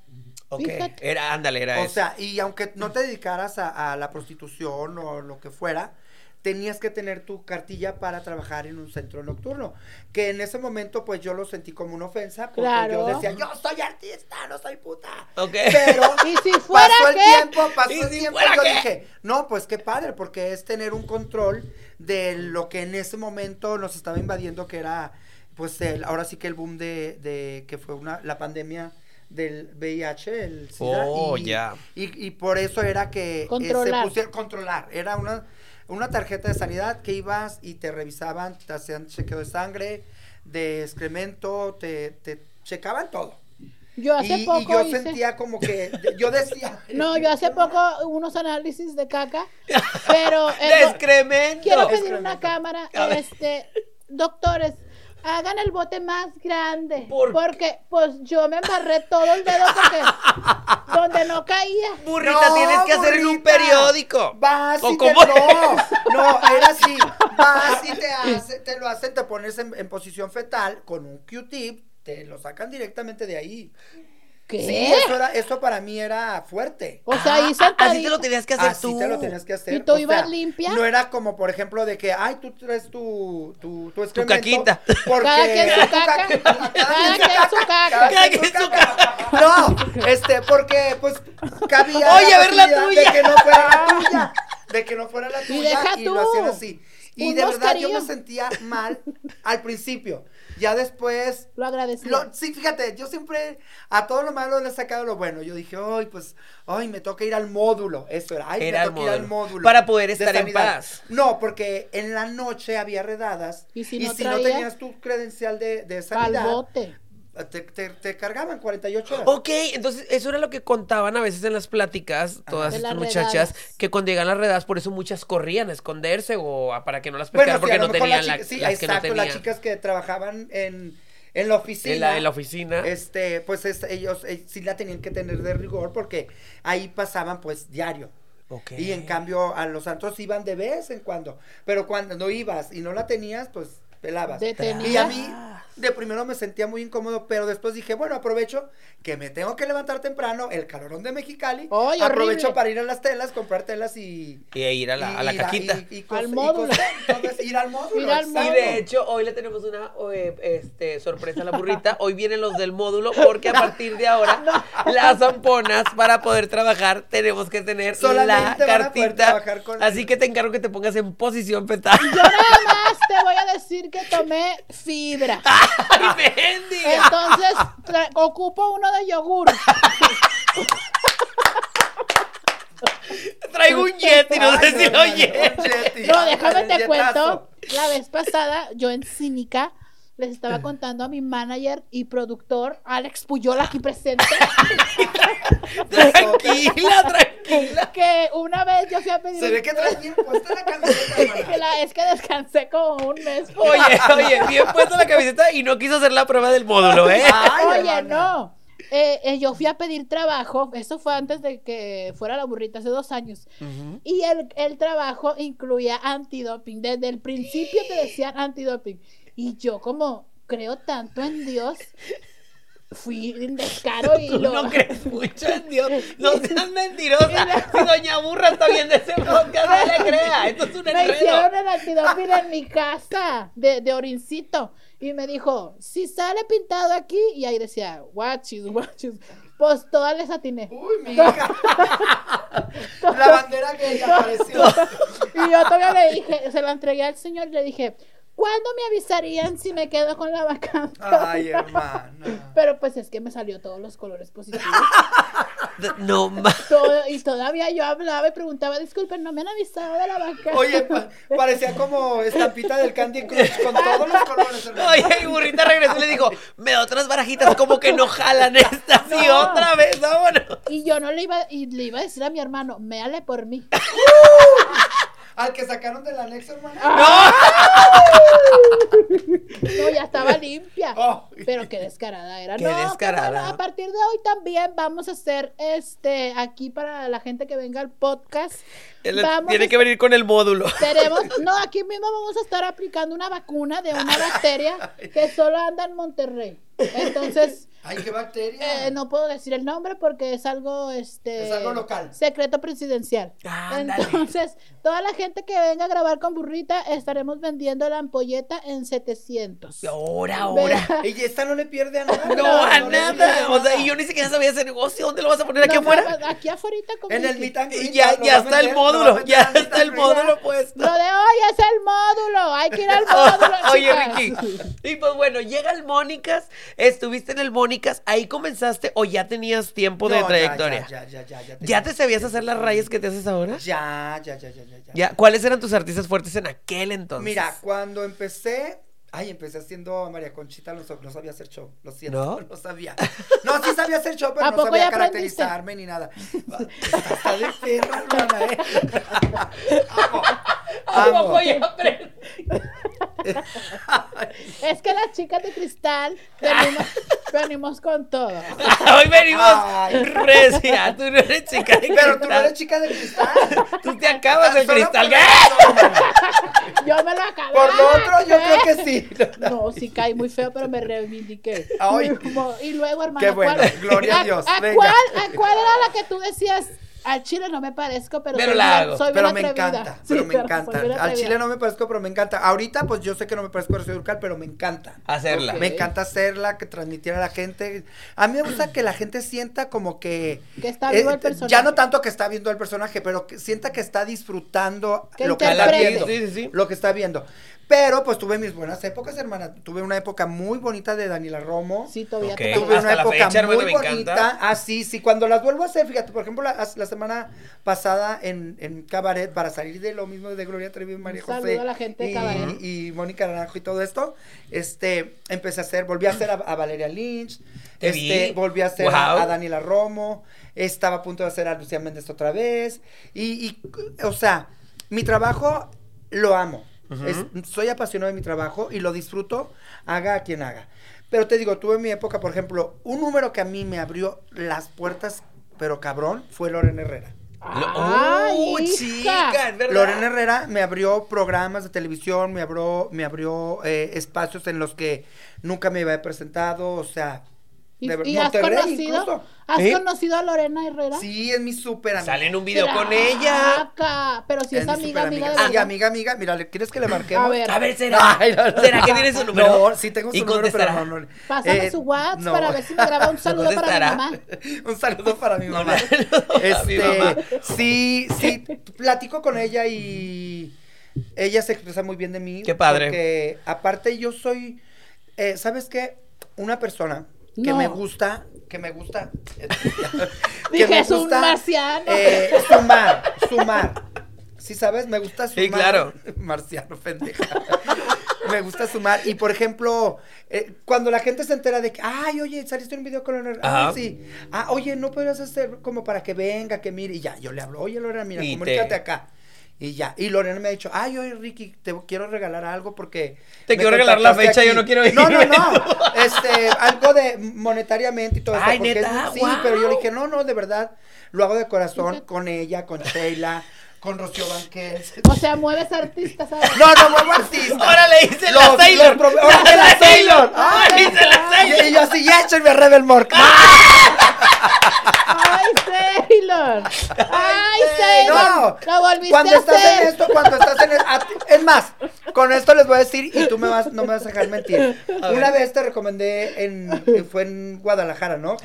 Ok, era, ándale, era O eso. sea, y aunque no te dedicaras a, a la prostitución o lo que fuera, tenías que tener tu cartilla para trabajar en un centro nocturno. Que en ese momento, pues yo lo sentí como una ofensa, porque Claro. yo decía, yo soy artista, no soy puta. Ok. Pero ¿Y si fuera pasó el tiempo, pasó ¿Y el si tiempo, fuera yo qué? dije, no, pues qué padre, porque es tener un control de lo que en ese momento nos estaba invadiendo, que era, pues, el, ahora sí que el boom de, de que fue una, la pandemia del VIH, el SIDA, Oh, y, ya. y, y por eso era que eh, Controlar. se pusieron controlar, era una, una tarjeta de sanidad que ibas y te revisaban, te hacían chequeo de sangre, de excremento, te, te checaban todo. Yo hace y, y poco yo hice- sentía como que, yo decía... No, yo hace poco unos análisis de caca, pero ¡De do- excremento! quiero pedir Excremento. una cámara, este, doctores, hagan el bote más grande, ¿Por qué? porque pues yo me embarré todo el dedo porque donde no caía. Burrita, No, tienes que hacer en un periódico. Vas ¿O y te, no, no, era así. Vas y te hace, te lo hacen, te pones en, en posición fetal con un Q-tip, te lo sacan directamente de ahí. ¿Qué? Sí, eso era, eso para mí era fuerte. o sea, ahí Ah, así sentadito. te lo tenías que hacer Así tú. te lo tenías que hacer. ¿Y tú o ibas sea, limpia? No era como, por ejemplo, de que, ay, tú traes tu, tu, tu excremento. caquita. Porque Cada quien su tu caca. Cada Cada quien su caca. Cada quien su caca. No, este, porque, pues, cabía Oye, a ver la tuya. De que no fuera la tuya. De que no fuera la tuya. deja y tú. lo hacían así. Y Un de verdad yo me sentía mal al principio. Ya después Lo agradecí. lo- sí, fíjate, yo siempre a todo lo malo le he sacado lo bueno. Yo dije, ay, pues, ay, me toca ir al módulo. Eso era, ay, Ir me al toca ir al módulo. Para poder de estar en paz. No, porque en la noche había redadas. Y si y no si no traía, tenías tu credencial de, de Al sanidad, bote. Te, te, te cargaban 48 horas. Ok, entonces eso era lo que contaban a veces en las pláticas todas estas las muchachas, redadas. que cuando llegan las redadas, por eso muchas corrían a esconderse o a- para que no las pescaran porque no tenían las la, chicas- sí, las que no exacto, tenían. las chicas que trabajaban en, en la oficina. En la, en la oficina. Este, pues es- ellos eh, sí la tenían que tener de rigor porque ahí pasaban pues diario. Ok. Y en cambio a los antros iban de vez en cuando. Pero cuando no ibas y no la tenías, pues pelabas. Detenías. Y a mí de primero me sentía muy incómodo, pero después dije, bueno, aprovecho que me tengo que levantar temprano, el calorón de Mexicali. ¡Ay, aprovecho horrible! para ir a las telas, comprar telas y... Y ir a la, a la y- caquita. y- y cos- Al y módulo. Entonces, ir al módulo. Ir al exacto. Y de hecho, hoy le tenemos una eh, este, sorpresa a la burrita. Hoy vienen los del módulo porque a partir de ahora, las zamponas, para poder trabajar, tenemos que tener Solamente la cartita. con- Así que te encargo que te pongas en posición fetal. Yo nada más te voy a decir que tomé fibra. Entonces, ocupo uno de yogur. Traigo un Yeti, no sé si lo Yeti. No, déjame te cuento. La vez pasada, yo en Cínica les estaba contando a mi manager y productor, Alex Puyol, aquí presente, Tranquila, tranquila. que una vez yo fui a pedir. Se ve que traes bien puesta la camiseta, hermana. que la- es que descansé como un mes. Oye, oye, bien puesta la camiseta y no quiso hacer la prueba del módulo, ¿eh? Ay, Oye, hermana. no. Eh, eh, yo fui a pedir trabajo, eso fue antes de que fuera la burrita, hace dos años. Y el, el trabajo incluía antidoping. Desde el principio te decían antidoping. Y yo, como creo tanto en Dios, fui en descaro y Tú lo. no crees mucho en Dios. No seas mentirosa. Si Doña Burra está viendo ese podcast, no le crea. Esto es un Me enredo. hicieron el antidoping en mi casa de, de orincito. Y me dijo, si sale pintado aquí, y ahí decía, guachis, guachis. Pues todas les atiné. Uy, mi hija. La bandera que ella apareció. Y yo todavía le dije, se la entregué al señor y le dije, ¿cuándo me avisarían si me quedo con la vacante? Ay, hermana. Pero pues es que me salió todos los colores positivos. No Todo- y todavía yo hablaba y preguntaba, disculpen, no me han avisado de la vacante. Oye, pa- parecía como estampita del Candy Crush con todos los colores. Oye, y burrita regresó y le dijo, me da otras barajitas como que no jalan estas y otra vez, vámonos. Y yo no le iba, y le iba a decir a mi hermano, méale por mí. Al que sacaron del anexo, hermana. No, ya estaba limpia. Oh. Pero qué descarada era. Qué no, qué descarada. bueno, A partir de hoy también vamos a hacer este aquí para la gente que venga al podcast. Él Vamos Tiene a- que venir con el módulo. Tenemos, no, aquí mismo vamos a estar aplicando una vacuna de una bacteria que solo anda en Monterrey. Entonces, Ay, qué bacteria. eh, no puedo decir el nombre porque es algo, este, Es algo local. secreto presidencial. Entonces, toda la gente que venga a grabar con burrita estaremos vendiendo la ampolleta en 700. Ahora, ahora. Y esta no le pierde a nada. No, a nada. O sea, y yo ni siquiera sabía ese negocio. ¿Dónde lo vas a poner aquí No, afuera? Aquí afuera con En el greet, ya, ya está el módulo. Ya está el módulo puesto. Lo de hoy es el módulo. Hay que ir al módulo. Oye. Ricky. Y pues bueno, llega el Mónicas. Estuviste en el Mónicas. Ahí comenzaste o ya tenías tiempo de No, ya, trayectoria. Ya, ya, ya, ya. ¿Ya, tenía- te sabías hacer las rayas que te haces ahora? Ya, ya, ya, ya, ya, ya. Ya, ¿Cuáles eran tus artistas fuertes en aquel entonces? Mira, cuando empecé Ay, empecé haciendo a María Conchita, no, so- no sabía hacer show, lo siento, ¿No? no, sabía. No, sí sabía hacer show, pero ¿A no sabía aprendiste? caracterizarme ni nada. Está de perra, hermana, ¿eh? Amo, ¿A amo. poco ya aprendí? Es que las chicas de cristal venimos, venimos con todo. Hoy venimos Ay. recia. Tú no eres chica de Pero tú no cristal. eres chica de cristal. Tú te acabas el Solo cristal. por hermana. Yo me lo acabé. Por lo otro, yo creo que sí. No, sí caí muy feo, pero me reivindiqué. Ay. Como- Y luego, hermana, Qué bueno, ¿cuál- gloria a Dios, ¿A, venga. cuál, ¿A cuál era la que tú decías? Al chile no me parezco, pero, Pero soy, la hago. soy Pero me atrevida. encanta, Sí, pero me encanta. Al chile no me parezco, pero me encanta. Ahorita, pues yo sé que no me parezco a Rocío Dúrcal, pero me encanta. Hacerla. Me encanta hacerla, que transmitir a la gente. A mí me gusta que la gente sienta como que... Que está el eh, personaje. Ya no tanto que está viendo el personaje, pero que sienta que está disfrutando Que lo que está viendo. Sí, sí, sí. Lo que está viendo. Pero pues tuve mis buenas épocas, hermana. Tuve una época muy bonita de Daniela Romo. Sí, todavía Ok. te Tuve Hasta una la época fecha, muy bonita. Ah, sí, sí. Cuando las vuelvo a hacer, fíjate, por ejemplo, la, la semana pasada en, en Cabaret, para salir de lo mismo de Gloria Trevi y María Un José. a la gente de y, Cabaret. y Mónica Naranjo y todo esto, este, empecé a hacer, volví a hacer a, a Valeria Lynch, Te este, vi. volví a hacer a, a Daniela Romo, estaba a punto de hacer a Lucía Méndez otra vez, y, y, o sea, mi trabajo lo amo, Es- soy apasionado de mi trabajo y lo disfruto, haga a quien haga. Pero te digo, tuve mi época, por ejemplo, un número que a mí me abrió las puertas, pero cabrón, fue Lorena Herrera. ¡Ay, ¡Oh, chica! Es verdad. Lorena Herrera me abrió programas de televisión, me abrió, me abrió eh, espacios en los que nunca me había presentado, o sea, ¿Y, de y has conocido? incluso. ¿Has ¿Eh? conocido a Lorena Herrera? Sí, es mi súper amiga. Sale en un video con ella. Pero si es, mi amiga, amiga Sí, verdad. amiga, amiga. Mira, ¿le quieres que le marquemos? A ver. A ver, ¿será? Ay, no, no. ¿Será que tiene su número? No, sí tengo su ¿Y número, pero no, no. Pásame Eh, su WhatsApp no. para ver si me graba un saludo para mi mamá. Un saludo para mi mamá. Este, sí, sí, platico con ella y ella se expresa muy bien de mí. Qué padre. Porque aparte yo soy, eh, ¿sabes qué? Una persona que No. me gusta, que me gusta. que Dije, me es un gusta, marciano. eh, sumar, sumar. Sí, ¿sabes? Me gusta sumar. Sí, claro. Marciano, pendeja. Me gusta sumar. Y por ejemplo, eh, cuando la gente se entera de que, ay, oye, saliste en un video con Lorena. Ah, sí. Ah, oye, no podrías hacer como para que venga, que mire. Y ya, yo le hablo, oye, Lorena, mira, Y comunícate te- acá. Y ya. Y Lorena me ha dicho, ay, oye, Ricky, te quiero regalar algo porque. Te quiero regalar la fecha, yo no quiero ir. No, no, no. Este, algo de monetariamente y todo Ay, eso. porque ¿neta? es- sí, pero yo le dije, no, no, de verdad. Lo hago de corazón con ella, con Sheila, con Rocío Banquels. O sea, mueves artistas ahora. No, no, muevo artista. Ahora le hice Los- la Sailor. los pro- ahora que la Sailor. Ahora le hice la Sailor. Y, y yo así, ya échenme a Rebel Mork. ¡Ay, Sailor! ¡Ay, Sailor! No, ¡Lo volviste cuando a estás hacer! en esto, cuando estás en ti- es más, con esto les voy a decir y tú me vas, no me vas a dejar mentir. A Una vez te recomendé en, fue en Guadalajara, ¿no?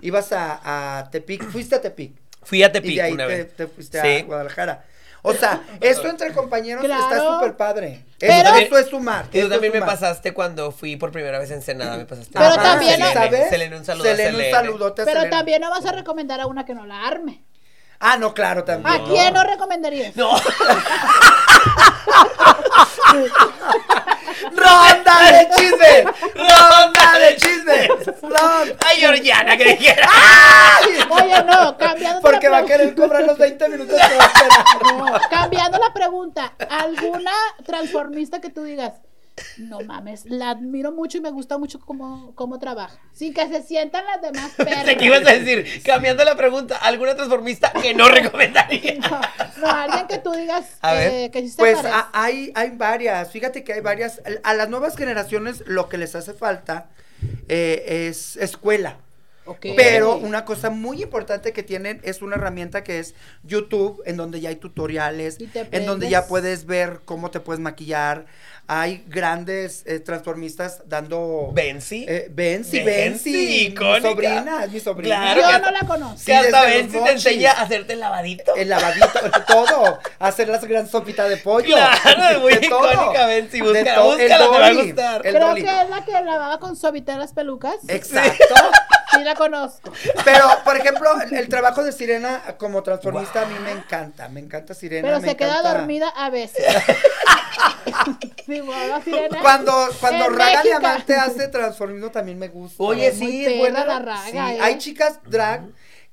Ibas a, a Tepic, fuiste a Tepic. Fui a y Tepic de ahí una te, vez. te fuiste Sí. a Guadalajara. O sea, esto entre compañeros está súper padre. Pero- Eso, eso es sumar. Y tú eso es también me sumar. pasaste cuando fui por primera vez en Senada, me pasaste. Pero Ajá, también, Selene, ¿sabes? Selene, un saludo Selene, a Selene. un saludote a Pero Selene. también no vas a recomendar a una que no la arme. Ah, no, claro, también. ¿A quién no recomendarías? No, ¡Ronda de chisme! ¡Ronda de chisme! ¡Ronda! ay, Georgiana, que dijera. Oye, no, cambiando Porque la va a querer cobrar los 20 minutos que va a esperar. No, cambiando la pregunta, ¿alguna transformista que tú digas? No mames, la admiro mucho y me gusta mucho cómo, cómo trabaja. Sin que se sientan las demás perras. ¿Qué ibas a decir? Cambiando la pregunta, ¿alguna transformista que no recomendaría? No, no, alguien que tú digas A ver. eh, que sí se Pues a- hay, hay varias, fíjate que hay varias. A las nuevas generaciones lo que les hace falta eh, es escuela. Ok. Pero una cosa muy importante que tienen es una herramienta que es YouTube, en donde ya hay tutoriales, en donde ya puedes ver cómo te puedes maquillar. Hay grandes eh, transformistas dando... ¿Benzi? Eh, Benzi, Benzi, Benzi, mi sobrina, es mi sobrina. Claro. Yo no la conozco. sí, que hasta Benzi te enseña a hacerte el lavadito. El lavadito, todo, hacer las gran sopita de pollo. Claro, muy de icónica, Benzi, De búscala, búscala, El te va a gustar. Creo dolly. que es la que lavaba con suavitel las pelucas. Exacto. Sí, la conozco. Pero, por ejemplo, el, el trabajo de Sirena como transformista a mí me encanta. Me encanta Sirena. Pero me se queda dormida a veces. Sí, bueno, sirena. Cuando, cuando En Raga México. Diamante hace transformismo también me gusta. Oye, Muy sí, es perra buena. la raga, Sí, ¿eh? hay chicas drag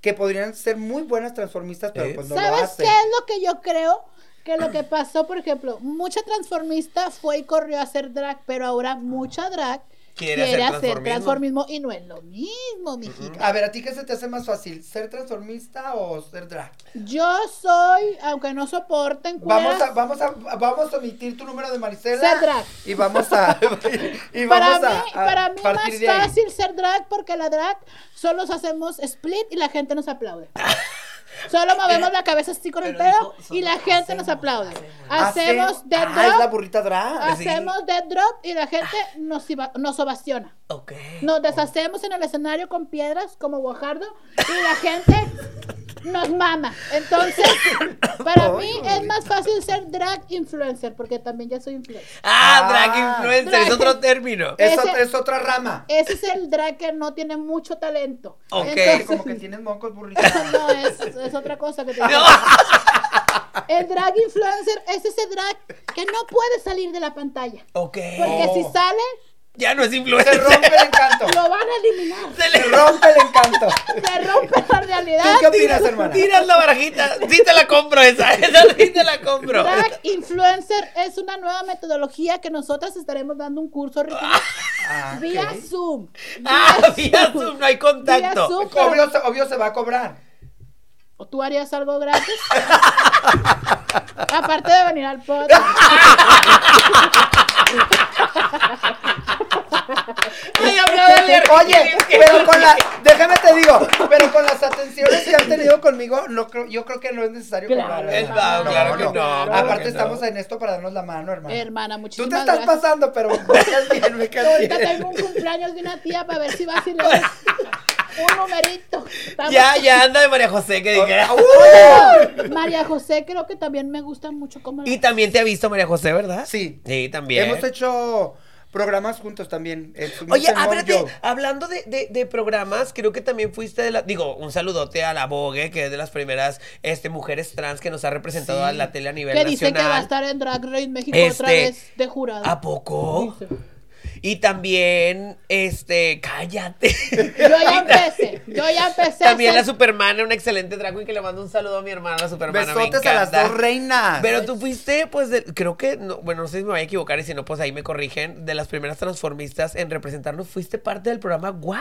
que podrían ser muy buenas transformistas, pero pues no lo ¿Sabes hacen. qué es lo que yo creo? Que lo que pasó, por ejemplo, mucha transformista fue y corrió a hacer drag, pero ahora mucha drag Quiere quiere, hacer hacer transformismo. transformismo y no es lo mismo, mijita. A ver, ¿a ti qué se te hace más fácil? ¿Ser transformista o ser drag? Yo soy, aunque no soporten Vamos a, vamos a, vamos a omitir tu número de Maricela. Ser drag. Y vamos a, y para vamos mí, a, a para mí partir más de ahí. fácil ser drag porque la drag solo hacemos split y la gente nos aplaude. Solo movemos la cabeza así con el pedo y la gente nos aplaude. hacemos. Hacemos dead Ah, es la drop, burrita drag. hacemos dead drop y la gente nos, nos ovaciona. Nos deshacemos en el escenario con piedras como Guajardo y la gente nos mama. Entonces, para mí es más fácil ser drag influencer porque también ya soy influencer. Ah, drag Ah. influencer, es Drag- otro término. Es, Ese- es otra rama. Ese es el drag que no tiene mucho talento. Ok. Entonces- Como que tienes mocos burrita. no, es, es otra cosa que te digo. El drag influencer es ese drag que no puede salir de la pantalla. Ok. Porque si Oh. sale, Ya no es Se influencer. rompe el encanto. lo van a eliminar. Se Se le rompe el encanto. Se rompe la realidad. ¿Tú qué opinas, hermana? tiras la barajita. Sí te la compro esa. Esa sí te la compro. Drag influencer es una nueva metodología que nosotras estaremos dando un curso Ricky, Ah, vía. Zoom. Ah, vía Zoom, no hay contacto. Vía Zoom, Obvio, se- obvio se va a cobrar. ¿O ¿Tú harías algo gratis? Aparte de venir al podcast. Ay, Oye, pero con la, déjame te digo, pero con las atenciones que han tenido conmigo, no creo, yo creo que no es necesario Claro. Es- ¿verdad? no, claro que no, claro Aparte que no. estamos en esto para darnos la mano. Hermana, Tú muchísimas te estás gracias. pasando, pero me caes bien, me caes Ahorita bien. tengo un cumpleaños de una tía para ver si vas y le das un numerito. Ya, ya anda de María José que dijera. María José creo que también me gusta mucho como Y también te ha visto María José, ¿verdad? Sí. Sí, también. Hemos hecho programas juntos también. Oye, Joe. hablando de, de- de programas, creo que también fuiste de la. Digo, un saludote a la Vogue, que es de las primeras este, mujeres trans que nos ha representado Sí. a la tele a nivel que dicen que va a nacional. estar en Drag Race México Este, otra vez de jurado. ¿A poco? Dice. Y también, este, cállate. Yo ya empecé, yo ya empecé. a También la hacer- Supermana, una excelente drag queen que le mando un saludo a mi hermana, la Supermana. me Besotes a las dos reinas. Pero tú fuiste, pues, de- creo que, no, bueno, no sé si me voy a equivocar y si no, pues ahí me corrigen, de las primeras transformistas en representarnos, fuiste parte del programa Wow,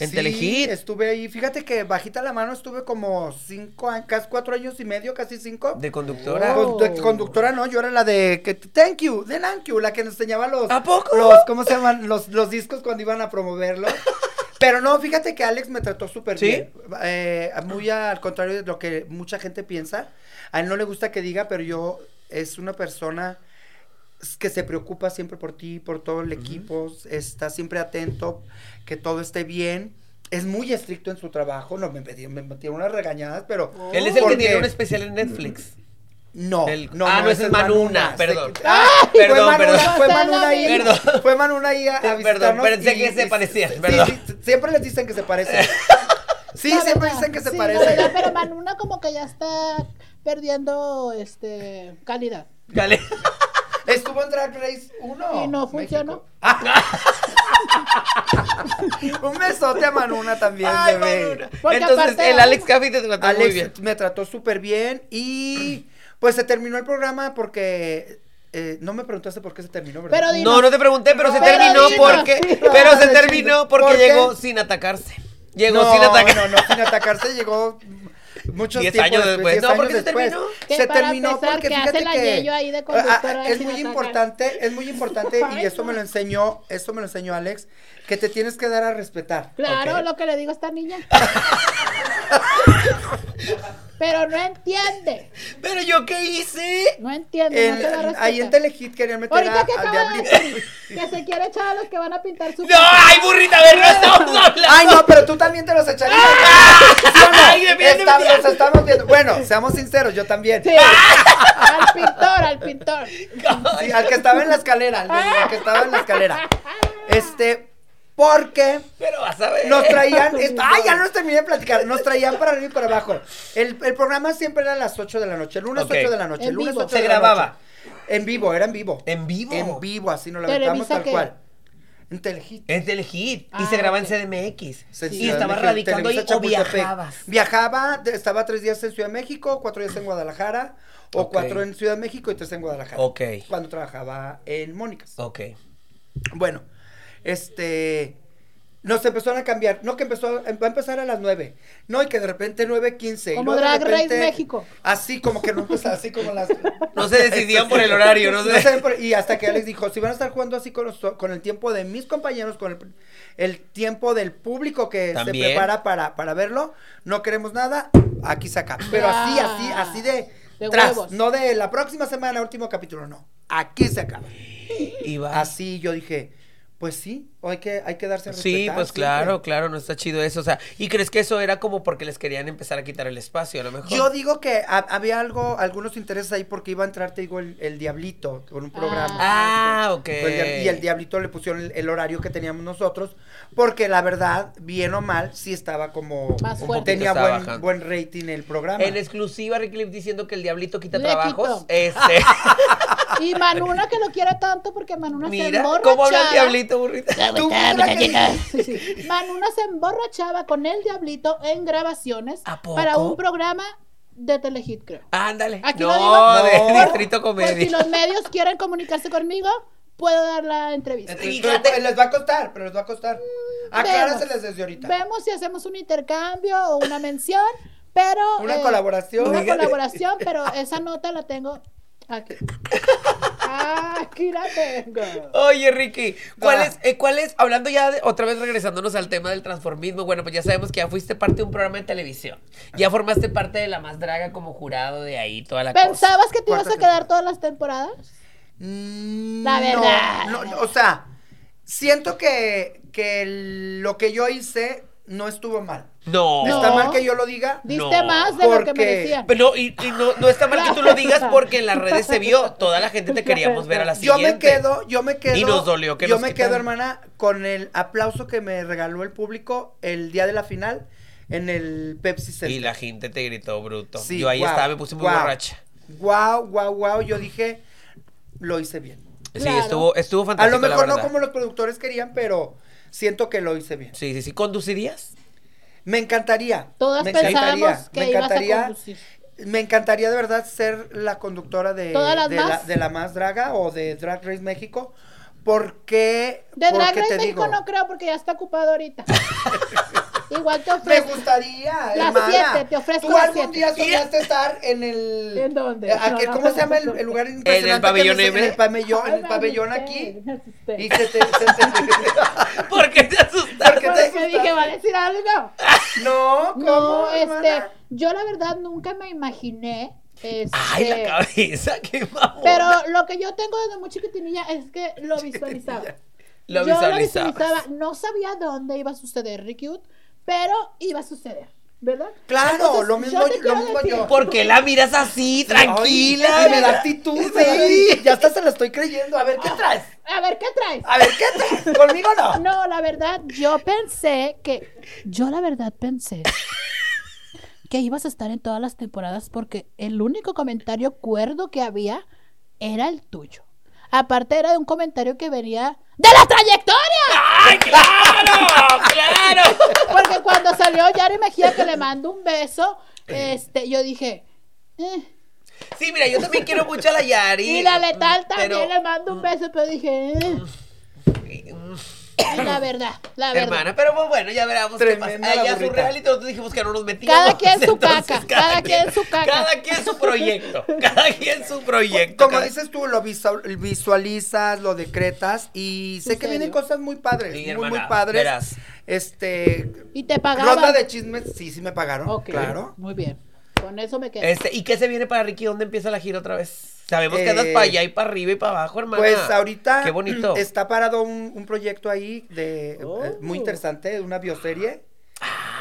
en Sí, Telehit. estuve ahí. Fíjate que bajita la mano estuve como cinco años, casi cuatro años y medio, casi cinco. De conductora. Oh. Con- de conductora no, yo era la de que thank you, de thank you, la que nos enseñaba los ¿A poco? los ¿cómo se llaman? Los, los discos cuando iban a promoverlo. Pero no, fíjate que Alex me trató súper ¿Sí? bien. Eh, muy al contrario de lo que mucha gente piensa. A él no le gusta que diga, pero yo es una persona que se preocupa siempre por ti, por todo el equipo, está siempre atento, que todo esté bien. Es muy estricto en su trabajo, no me metieron, me metieron unas regañadas, pero Él es el que porque- tiene un especial en Netflix. no, El- no, ah, no, ese ese es Manuna, perdón. Se- Ah, fue perdón, Manuna, perdón. Fue Manuna ahí. vida. Fue Manuna ahí a, a Perdón, pensé y- que se y- parecían, sí, perdón. sí, siempre les dicen que se parecen. Sí, La siempre verdad, dicen que se sí, la parecen. verdad, pero Manuna como que ya está perdiendo este calidad. Dale. Estuvo en Drag Race 1. Y no funcionó. Un besote a Manuna también, Ay, bebé. Manuna. Entonces, aparte- el Alex Caffi te trató muy Alex bien. me trató súper bien y pues se terminó el programa porque eh, no me preguntaste por qué se terminó, ¿verdad? Pero dinos. No, no te pregunté, pero se terminó dinos. porque. Sí. Pero se terminó porque llegó sin atacarse. Llegó no, sin atacarse. No, no, sin atacarse llegó muchos Diez años después. diez No, ¿por años qué se después. terminó? Se terminó empezar, porque que fíjate la que Yeyo ahí de ah, ah, es sin muy importante, es muy importante Ay, y eso me lo enseñó, eso me lo enseñó Alex, que te tienes que dar a respetar. Claro, lo que le digo a esta niña. Pero no entiende. Pero yo qué hice. No entiende. En- no ahí en Telehit querían meter a, Ahorita que al acaba de decir que se quiere echar a los que van a pintar su No, ay, burrita, a ver, no estamos hablando. Ay, no, pero tú también te los echarías. ¿Sí o no? Ay, de bien, de Está- bien. los estamos viendo. Bueno, seamos sinceros, yo también. Sí. al pintor, al pintor. Sí, al que estaba en la escalera, al, al que estaba en la escalera. Este, Porque Pero vas a ver. nos traían, esto- ay, ya no los terminé de platicar, nos traían para arriba y para abajo. El, el programa siempre era a las 8 de la noche, el lunes Ok. 8 de la noche, el En lunes vivo. 8 Se de la grababa. noche. En vivo, era en vivo. ¿En vivo? En vivo, así nos la ¿Televisa aventamos tal qué? cual. En Telehit. Es del hit. y Ah, se graba ok. en CDMX. Y Ciudad de estaba México, radicando ahí Televisa o Chapultepec. viajabas. Viajaba, de- estaba tres días en Ciudad de México, cuatro días en Guadalajara, o Ok. cuatro en Ciudad de México y tres en Guadalajara. Ok. Cuando trabajaba en Mónicas. Ok. Bueno, este. Nos empezaron a cambiar. No, que empezó. Va a empezar a las 9. No, y que de repente 9.15. y Como Drag Race repente- México. Así como que no empezaba, así como las. No se decidían por el horario, no sé. sé por- y hasta que Alex dijo: si van a estar jugando así con, los- con el tiempo de mis compañeros, con el, el tiempo del público que También. se prepara para, para verlo, no queremos nada, aquí se acaba. Pero así, Ya. así, así de. De tras, huevos. no de la próxima semana, último capítulo, no. Aquí se acaba. Y va. Así yo dije, pues sí, hay que, hay que darse a Sí, respetar pues siempre. claro, claro, no está chido eso. O sea, ¿y crees que eso era como porque les querían empezar a quitar el espacio, a lo mejor? Yo digo que ha- había algo, algunos intereses ahí porque iba a entrar, te digo, el, el Diablito con un programa. Ah, ok. Pues, y el Diablito le pusieron el, el horario que teníamos nosotros, porque la verdad, bien o mal, sí estaba como... Más fuerte. Tenía buen, buen rating el programa. En exclusiva, Ricky Lip diciendo que el diablito quita Le trabajos. quitó. Este. Y Manuna que lo quiere tanto porque Manuna se Mira, emborrachaba. ¿cómo habla el diablito, que- Sí, sí. Manuna se emborrachaba con el diablito en grabaciones ¿A poco? para un programa de Telehit, creo. Ándale. Aquí no, lo digo. de No. Distrito Por si Comedia. los medios quieren comunicarse conmigo, puedo dar la entrevista. Fíjate. les va a costar, pero les va a costar. Acláraseles Vemos. desde ahorita. Vemos si hacemos un intercambio o una mención, pero... eh, Una colaboración. Una colaboración, pero esa nota la tengo aquí. Aquí la tengo. Oye, Ricky, ¿cuál Ah. es, eh, cuál es, hablando ya de- otra vez regresándonos al tema del transformismo, bueno, pues ya sabemos que ya fuiste parte de un programa de televisión. Ya formaste parte de la más draga como jurado de ahí, toda la cosa. ¿Pensabas que te ibas a quedar todas las temporadas? Mm, La no, verdad. no, no, o sea, siento que, que lo que yo hice no estuvo mal. No. No. ¿Está mal que yo lo diga? Diste No, más de lo que merecían. Pero no, y, y no, no está mal que tú lo digas porque en las redes se vio, toda la gente te queríamos ver a la Yo siguiente. me quedo, yo me quedo. Y nos dolió que Yo nos me quedo, hermana, con el aplauso que me regaló el público el día de la final en el Pepsi Center. Y la gente te gritó bruto. Sí, Yo ahí estaba, me puse muy borracha. Guau, guau, guau. Yo dije, lo hice bien. Sí, Claro. estuvo, estuvo A fantástico. lo mejor la no como los productores querían, pero siento que lo hice bien. Sí, sí, sí. ¿Conducirías? Me encantaría. Todas me pensábamos encantaría, que me ibas a encantaría, conducir. Me encantaría de verdad ser la conductora de, ¿Todas las de, la, más? de la más draga o de Drag Race México. Porque, De Drag porque Race te México digo, no creo porque ya está ocupado ahorita. Igual te me ofrezco. gustaría, Las hermana. siete, te ofrezco Tú las algún siete. día soñaste estar en el... ¿En dónde? aquel- No, no, ¿Cómo se llama el, no, no. el lugar impresionante? pabellón que me-? En el pabellón, en el me pabellón aquí. me asusté. Y se te... se te- ¿Por qué te asustaste? ¿Por qué te Porque dije, ¿va a decir algo? no, ¿cómo, No, este, yo la verdad nunca me imaginé. Este, Ay, la cabeza, qué mamón. Pero lo que yo tengo desde muy chiquitinilla es que lo visualizaba. Lo yo visualizabas. lo visualizaba. No sabía dónde iba a suceder Ricky Wood, pero iba a suceder, ¿verdad? Claro, Entonces, lo mismo, yo lo mismo yo. ¿Por qué la miras así, tranquila? Ay, me da actitud, actitud. Ya hasta se lo estoy creyendo. A ver, ¿qué traes? A ver, ¿qué traes? A ver, ¿qué traes? ¿Conmigo no? No, la verdad, yo pensé que. Yo la verdad pensé que ibas a estar en todas las temporadas porque el único comentario cuerdo que había era el tuyo. Aparte era de un comentario que venía de la trayectoria. ¡Ay, claro! ¡Claro! Porque cuando salió Yari Mejía que le mando un beso, este, yo dije, eh. Sí, mira, yo también quiero mucho a la Yari. y la letal también pero- le mando un beso, pero dije, eh. La verdad, la verdad. Hermana, pero pues bueno, ya veremos qué pasa. Tremenda la Ella su reality, nosotros dijimos que no nos metíamos. Cada quien su entonces, caca, cada quien su caca. Cada quien su proyecto, cada quien su proyecto. Como cada- dices tú, lo visual- visualizas, lo decretas y sé que serio? vienen cosas muy padres, Sí, muy, hermana, muy padres. verás. Este, Y te pagaban. ronda de chismes, sí, sí me pagaron, Ok, claro. Muy bien. Con eso me quedo. Este, ¿y qué se viene para Ricky? ¿Dónde empieza la gira otra vez? Sabemos que andas Eh, para allá y para arriba y para abajo, hermana. Pues ahorita Qué bonito. está parado un, un proyecto ahí de Oh. eh, muy interesante, de una bioserie.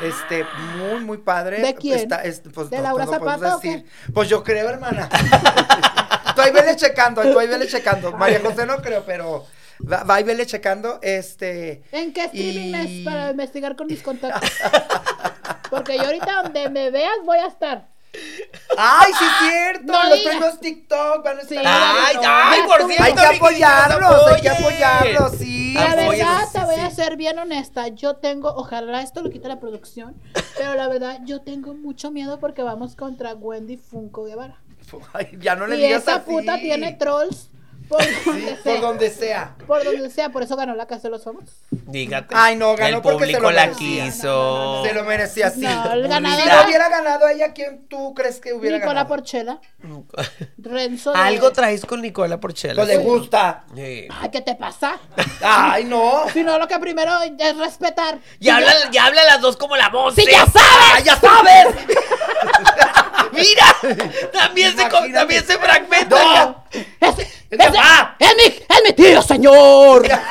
Este, muy, muy padre. ¿De quién? Está, es- pues, ¿De no- Laura podemos Zapata o qué? Pues yo creo, hermana. tú ahí vele checando, tú ahí vele checando. María José no creo, pero Va, va y vele checando, este... ¿En qué streaming Y- es para investigar con mis contactos? Porque yo ahorita donde me veas voy a estar. ¡Ay, sí es cierto! No los digas. premios TikTok van a estar... Sí. Ay, No, ay, por cierto. Hay que apoyarlos, hay que apoyarlos, sí. La verdad, sí, te voy a ser bien honesta. Yo tengo, ojalá esto lo quite la producción, pero la verdad, yo tengo mucho miedo porque vamos contra Wendy Funko Guevara. Ay, ya no le y digas esa así. puta tiene trolls por donde Por sea. donde sea. Por donde sea, por eso ganó la Casa de los Famosos. Dígate. Ay, no, ganó El porque se público lo la merecía. quiso. Se lo merecía, sí. No, el ganador Si hubiera ganado ella, ¿quién tú crees que hubiera Nicola ganado? Porchela, Renzo. de- Algo traes con Nicola Porchela. Pues le gusta. Sí. Ay, ¿qué te pasa? Ay, no. Si no, lo que primero es respetar. Y habla, ya habla las dos como la voz. ¡Sí, ya sabes! ¡Ah, ya sabes! Mira, también se, también se fragmenta. ¡No! ¡Es, ¡Es papá! ¡Es mi, es mi tío, señor! la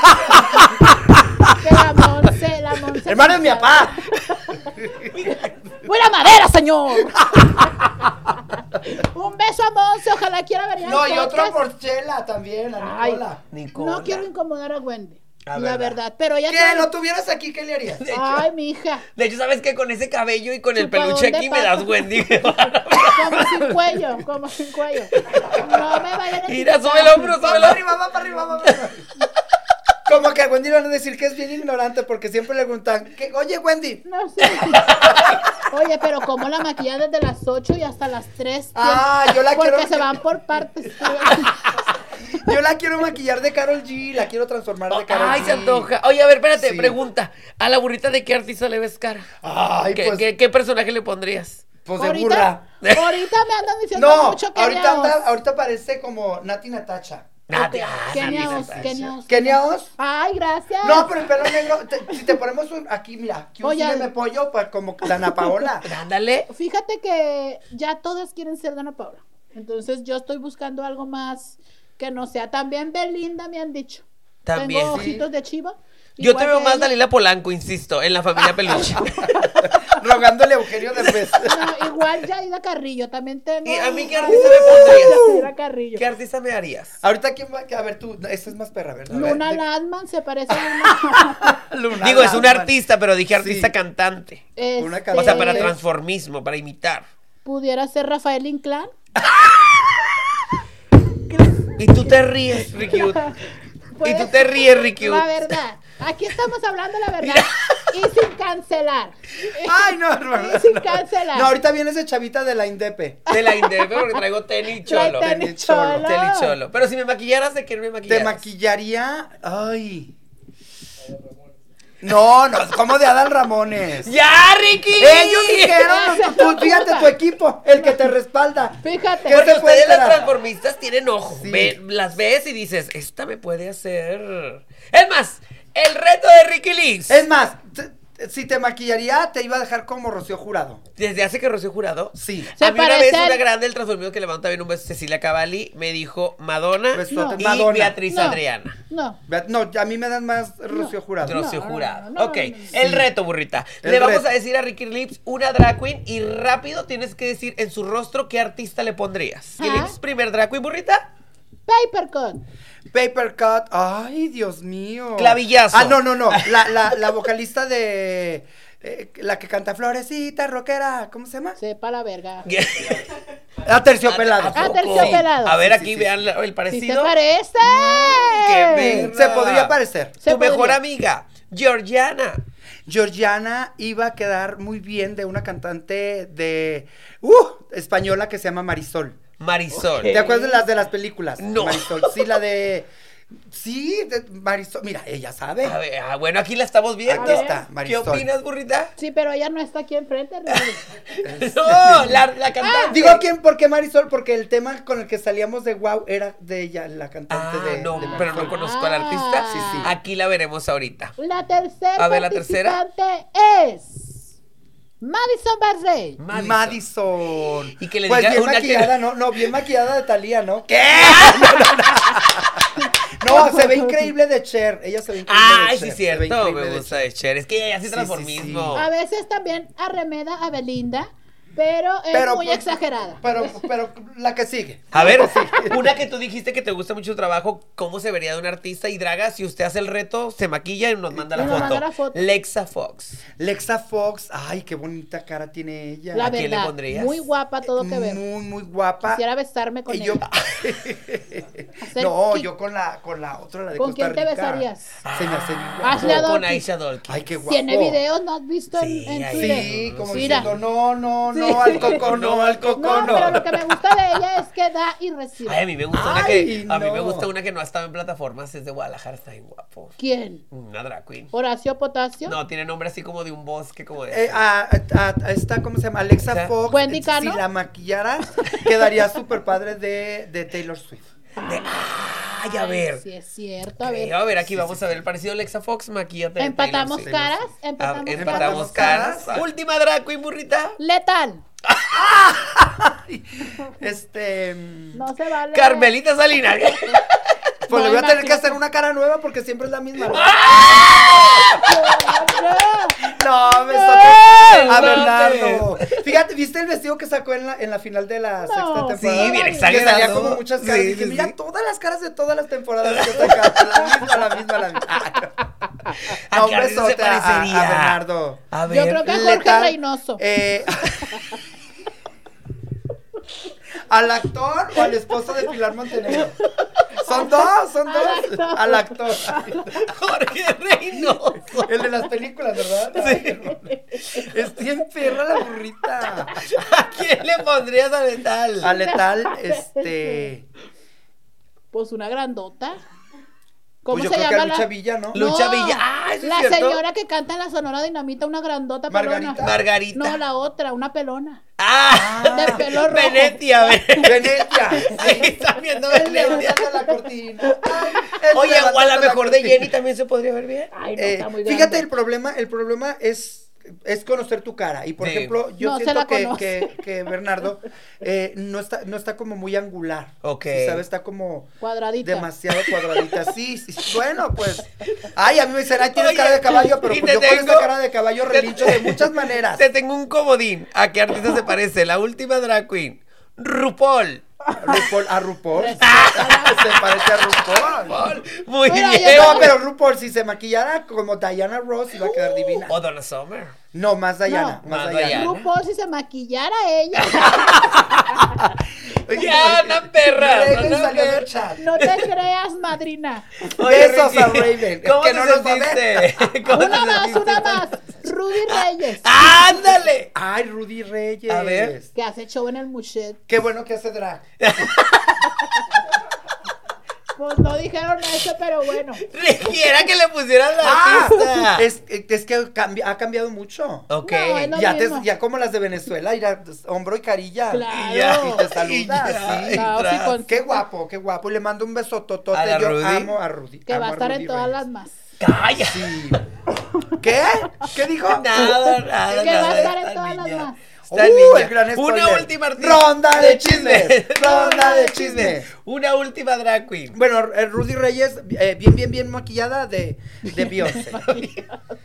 Monse, la Monse. Hermano es mi papá. ¡Buena madera, señor! Un beso a Monse, ojalá quiera venir No, y otro por Chela también, a Ay, Nicola. Nicola. No quiero incomodar a Wendy. La La verdad. verdad, pero ella ¿Qué? trae- ¿Lo tuvieras aquí? ¿Qué le harías? Ay, mi hija. De hecho, ¿sabes qué? Con ese cabello y con el peluche aquí me das Wendy. Como sin cuello, como sin cuello. No me vayan a Mira, sube el hombro, sube el hombro. arriba, va para arriba, va para arriba. Como que a Wendy le van a decir que es bien ignorante porque siempre le preguntan, ¿qué? oye Wendy, No sé. Oye, pero como la maquillan desde las 8 y hasta las 3. Ah, yo la Porque quiero- se van por partes. yo la quiero maquillar de Carol G, la quiero transformar de Carol Ay, G. se antoja. Oye, a ver, espérate, Sí. pregunta. ¿A la burrita de qué artista le ves cara? Ay, ¿Qué, pues, qué- qué personaje le pondrías? pues de burra. ahorita me andan diciendo No, mucho que ahorita, anda- ahorita parece como Nati Natacha. Nati- ah, Kenia Nati Oz, Natasha. Kenia Oz. ¿Kenia Oz? Ay, gracias. No, pero el pelo negro, te- si te ponemos un, aquí, mira, aquí un sígueme pollo, pues como la Ana Paola. Ándale. Fíjate que ya todas quieren ser Dana Paula. Entonces yo estoy buscando algo más que no sea. También Belinda me han dicho. También, Tengo sí. ojitos de chiva. Yo te veo más ella. Dalila Polanco, insisto, en la familia Peluche. rogándole a Eugenio Derbez. No, igual Yaida Carrillo. También tengo. ¿Y a mí qué artista me pondrías? ¿Qué artista me harías? Ahorita, ¿quién va? A ver, tú, esta es más perra, ¿verdad? Ver, Luna de- Landman se parece a una. Luna Digo, es un Landman. artista, pero dije Sí. artista cantante. Una Este, O sea, para transformismo, para imitar. Pudiera ser Rafael Inclán. Y tú te ríes, Ricky. Y tú te ríes, Ricky. La verdad. Aquí estamos hablando la verdad. y sin cancelar. Ay, no, hermano. Y sin cancelar. No, ahorita viene ese chavita de la Indepe. De la Indepe porque traigo tenis cholo. Tenis cholo. Tenis cholo. Pero si me maquillaras, ¿de qué me ¿Te maquillaras? maquillaría? Ay. No, no, como de Adal Ramones. ¡Ya, Ricky! Ellos dijeron, tú, tú- fíjate tu equipo, el que te respalda. Fíjate. ¿Qué Porque ustedes las transformistas tienen ojo. Sí. Ve- las ves y dices, esta me puede hacer. Es más, el reto de Ricky Liz. Es más, si te maquillaría, te iba a dejar como Rocío Jurado. Desde hace que Rocío Jurado. Sí. Se a mí una vez una grande del transformismo que levanta bien un beso Cecilia Cavalli me dijo Madonna y Madonna. Beatriz No. Adriana. No. No, a mí me dan más Rocío Jurado. Rocío no, Jurado. no, no, ok, no, no, no. el Sí. reto, burrita. El le vamos reto. a decir a Ricky Lips una drag queen y rápido tienes que decir en su rostro qué artista le pondrías. ¿Quién Ajá. Lips, primer drag queen, burrita? Papercut. Paper Cut. Ay, Dios mío. Clavillazo. Ah, no, no, no. La, la, la vocalista de. eh, la que canta Florecita, rockera. ¿Cómo se llama? Sepa la verga. Ah, Terciopelado. Ah, terciopelado. A ver, Sí, aquí sí, sí. vean el ¿Sí te parecido. parece? qué Se podría parecer. Se tu mejor amiga, Georgiana. Georgiana iba a quedar muy bien de una cantante de. Uh, española que se llama Marisol. Marisol. ¿Te acuerdas de las de las películas? No. Marisol. Sí, la de. Sí, de Marisol. Mira, ella sabe. A ver, ah, bueno, aquí la estamos viendo. Aquí está, ¿Qué Marisol. opinas, burrita? Sí, pero ella no está aquí enfrente. No, la, la cantante. Digo quién, ¿por qué Marisol? Porque el tema con el que salíamos de Wow era de ella, la cantante Ah, de. no, de pero no conozco al artista. Ah. Sí, sí. Aquí la veremos ahorita. La tercera A ver, la tercera. es Madison Barrey. Madison. Madison. Y que le pues diga bien una que- maquillada, no, no, bien maquillada de Talía, ¿no? ¿Qué? No, se ve increíble de Cher. Ella se ve increíble de Ay, Cher. sí, se ve cierto. increíble Me de gusta Cher. de Cher. Es que ella hace Sí, sí, transformismo. sí. A veces también arremeda a Belinda. Pero es Pero, muy pues, exagerada. Pero, pero la que sigue. A ver, una que tú dijiste que te gusta mucho el trabajo, ¿cómo se vería de un artista? Y Draga, si usted hace el reto, se maquilla y nos manda la, nos foto. manda la foto. Lexa Fox. Lexa Fox, ay, qué bonita cara tiene ella. La ¿a quién le verdad, pondrías? muy guapa todo que ver. Muy, muy guapa. Quisiera besarme con Y yo- ella. No, yo con la, con la otra, la de ¿Con Costa con quién te besarías? Se me hace bien Hazle guapo. a Con. Aisha Dolky. Ay, qué guapo. Tiene videos, ¿no has visto en, Sí, en Twitter? Sí, como Mira. diciendo, no, no, Sí. No, al coco, no, al coco, No, no. pero lo que me gusta de ella es que da y recibe. Ay, a mí me gusta una que a mí me no. gusta una que no ha estado en plataformas, es de Guadalajara, está bien guapo. ¿Quién? Una drag queen. Horacio Potasio. No, tiene nombre así como de un bosque, como de. Eh, a, a- a esta, ¿cómo se llama? Alexa O sea, Fox. Wendy Si Cano. la maquillara, quedaría súper padre de, de Taylor Swift. de- Ay, a ver. Sí, es cierto. A ver. a ver, aquí vamos a ver el parecido de Lexa Fox, maquillate. de Empatamos Taylor caras. Ah, Empatamos, empatamos caras. caras. Última drag queen, burrita. Letal. Este. No se vale. Carmelita Salinas. Pues le voy a tener que hacer una cara nueva porque siempre es la misma. ¿no? No, me No, está a Bernardo. Fíjate, ¿viste el vestido que sacó en la, en la final de la sexta temporada? Sí, bien Que exagerado. salía como muchas caras. Sí, y dije, sí, mira sí. todas las caras de todas las temporadas que sacaron. La misma, la misma, la misma. ¿A un artista se besote a, a parecería? Bernardo. A ver. Yo creo que a Jorge Letal, Reynoso. eh, ¿Al actor o al esposo de Pilar Montenegro? Son dos, son dos. Al actor. Jorge Reynoso. El de las películas, ¿verdad? Es bien perra la burrita. ¿A quién le pondrías a Letal? A letal, este. Pues una grandota. ¿Cómo Pues yo se creo que a llama Lucha la... Villa, ¿no? Lucha No, Villa. Ah, ¿eso es La cierto? señora que canta en la Sonora Dinamita, una grandota pelona. Margarita. Margarita. No, la otra, una pelona. Ah, De pelo rojo. Venecia, ve. Venecia. Ahí está viendo levantando la cortina. Ay, Oye, o a lo la mejor de. Jenny también se podría ver bien. Ay, no, Eh, está muy fíjate grande. el problema, el problema es es conocer tu cara y por Sí. ejemplo yo No siento que, que, que Bernardo eh, no está no está como muy angular Ok. ¿sí ¿sabes? está como Cuadradita. demasiado cuadradita sí, sí bueno pues ay a mí me dicen ay tienes Oye, cara de caballo pero pues te yo con tengo- esta cara de caballo te- relincho de muchas maneras Te tengo un comodín. ¿A qué artista se parece? La última drag queen. RuPaul. RuPaul a RuPaul se parece a RuPaul RuPaul. Muy bien. no pero RuPaul si se maquillara como Diana Ross iba a quedar divina O Donna Summer. No más Diana No. más, Diana. RuPaul, si se maquillara ella, Ya, anda, perra, no te creas, madrina. Oye, Besos Ricky, a Raven, ¿Cómo que te no nos sentiste? ¿Cómo Una más, sentiste? una más. Ruby Reyes, ¡Ándale! Ay, Rudy Reyes. A ver. que hace show en el Muchet. Qué bueno que hace drag. Pues no dijeron eso, pero bueno. Requiera que le pusieran la Ah, pista. es, es que cambi- ha cambiado mucho. Ok. No, es lo Ya, te- mismo. ya como las de Venezuela, hombro y carilla. Claro. Y ya, Y te saluda, y ya, sí. y con- Qué guapo, qué guapo. Y le mando un beso totote. ¿A Yo Rudy? amo a Rudy. Que amo va a estar Rudy en todas Reyes. las más. Calla. Sí. ¿Qué? ¿Qué dijo? Nada, nada, Que va a estar en todas las niña. Uh, niña. el gran Una última. Ronda de chismes. Ronda de chismes. Una última drag queen. Bueno, eh, Rudy Reyes, eh, bien, bien, bien maquillada de, de Beyoncé.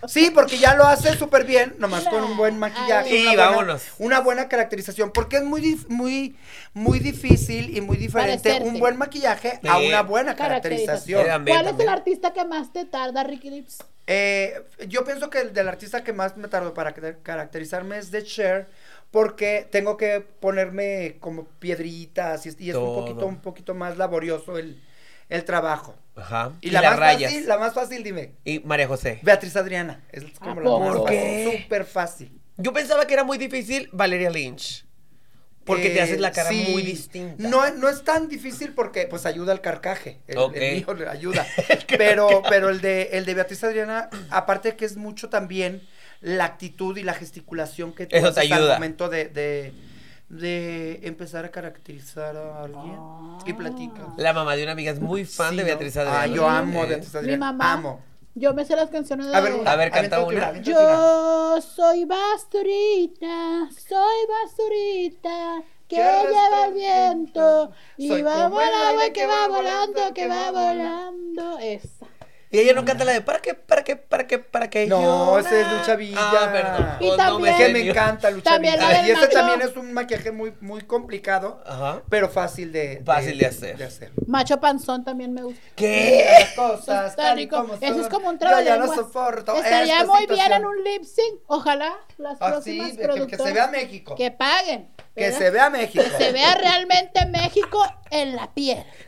Sí, porque ya lo hace súper bien, nomás con un buen maquillaje. Sí, una buena- vámonos. Una buena caracterización, porque es muy, muy, muy difícil y muy diferente Parecerte. un buen maquillaje Sí. a una buena Caracterización. ¿Cuál es el artista que más te tarda, Ricky Lips? Eh, yo pienso que el del artista que más me tardó para ca- caracterizarme es de Cher, porque tengo que ponerme como piedritas y es, y es un poquito, un poquito más laborioso el, el trabajo. Ajá. Y, la más rayas. fácil, la más fácil, dime. Y María José. Beatriz Adriana. Es como ¿A la más ¿Por fácil. qué? Súper fácil. Yo pensaba que era muy difícil Valeria Lynch. Porque te Eh, haces la cara sí. muy distinta. No, no es tan difícil porque pues ayuda al carcaje. El, Ok. el mío le ayuda. pero, pero el de el de Beatriz Adriana, aparte que es mucho también la actitud y la gesticulación que tú Eso te haces al ayuda. momento de, de, de empezar a caracterizar a alguien y Ah. platica. La mamá de una amiga es muy fan Sí, de. Beatriz Adriana. Ah, yo amo a Beatriz Mi Adriana. mamá. Amo. Yo me sé las canciones de... A ver, una, A ver, canta una. Yo soy basurita, soy basurita, que lleva el viento, y va volando, que va volando, que va volando. Esa. Y ella no canta la de ¿para qué? ¿Para qué? ¿Para qué? ¿Para qué? No, ese es Lucha Villa. Ah, perdón. Y no también- que sé, me encanta Lucha También Villa. la del Y este también es un maquillaje muy, muy complicado, Ajá. pero fácil de, Fácil de hacer. De hacer. Macho panzón también me gusta. ¿Qué? Las cosas Está rico. como Eso es como un Yo ya no soporto Estaría esta muy bien situación. en un lip sync. Ojalá las Ah, próximas sí, que- que, se vea México. que paguen. Que ¿verdad? se vea México. Que se vea realmente México en la piel.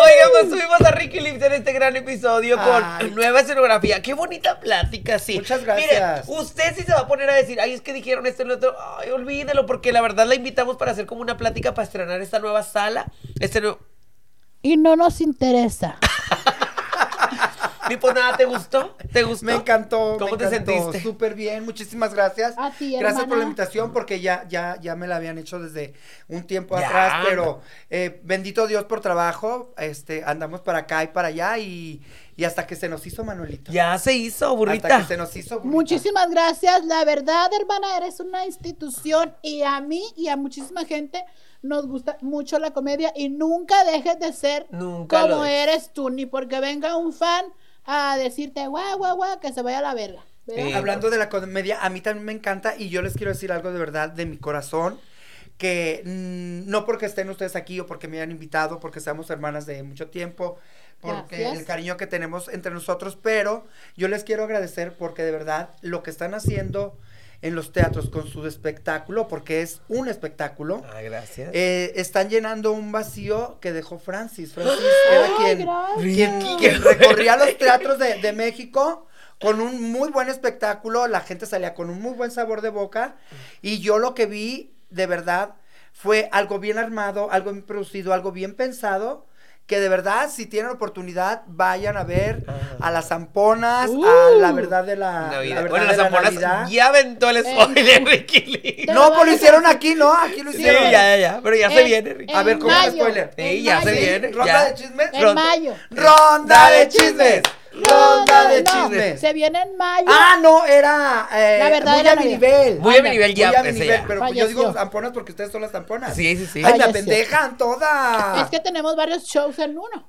Oigan, pues subimos a Ricky Lips en este gran episodio con nueva escenografía. Qué bonita plática, sí. Muchas gracias. Mire, usted sí se va a poner a decir, ay, es que dijeron esto y lo otro. Ay, olvídelo, porque la verdad la invitamos para hacer como una plática para estrenar esta nueva sala. Este nuevo. Y no nos interesa. Ni por nada, ¿te gustó? ¿Te gustó? Me encantó. ¿Cómo me te encantó. sentiste? Súper bien, muchísimas gracias. A ti, gracias por la invitación porque ya, ya, ya me la habían hecho desde un tiempo Ya. atrás, pero eh, bendito Dios por trabajo, este, andamos para acá y para allá y, y hasta que se nos hizo Manuelito. Ya se hizo, Hasta burrita. que se nos hizo. burrita. Muchísimas gracias. La verdad, hermana, eres una institución y a mí y a muchísima gente nos gusta mucho la comedia y nunca dejes de ser Nunca como eres tú, ni porque venga un fan a decirte guau, guau, guau, que se vaya a la verga. Sí. Hablando de la comedia, a mí también me encanta y yo les quiero decir algo de verdad de mi corazón. Que mm, no porque estén ustedes aquí o porque me hayan invitado, porque seamos hermanas de mucho tiempo, porque Gracias. el cariño que tenemos entre nosotros, pero yo les quiero agradecer porque de verdad lo que están haciendo en los teatros con su espectáculo, porque es un espectáculo, Ah, gracias. eh, están llenando un vacío que dejó Francis. Francis era Ay, quien, quien, quien recorría los teatros de, de México con un muy buen espectáculo, la gente salía con un muy buen sabor de boca y yo lo que vi de verdad fue algo bien armado, algo bien producido, algo bien pensado. Que de verdad, si tienen oportunidad, vayan a ver Ajá. a las zamponas, a Uh. la verdad de la, la verdad Bueno, de las la zamponas ya aventó el spoiler, Ricky. Te No, pues lo hicieron aquí, ¿no? Aquí lo Sí, hicieron. ya, ya, ya. Pero ya se En- viene, Ricky. A ver, ¿cómo es el spoiler? Sí, ya se viene. ¿Ronda ya. de chismes? En Ronda- mayo. ¡Ronda de chismes! ¡Ronda de no, chismes! Se viene en mayo. Ah, no, era eh, La verdad muy era a mi nivel. Muy a mi nivel ya, Muy a mi nivel, pero pues yo digo zamponas porque ustedes son las zamponas. Sí, sí, sí. Ay, me Falleció. apendejan todas. Es que tenemos varios shows en uno.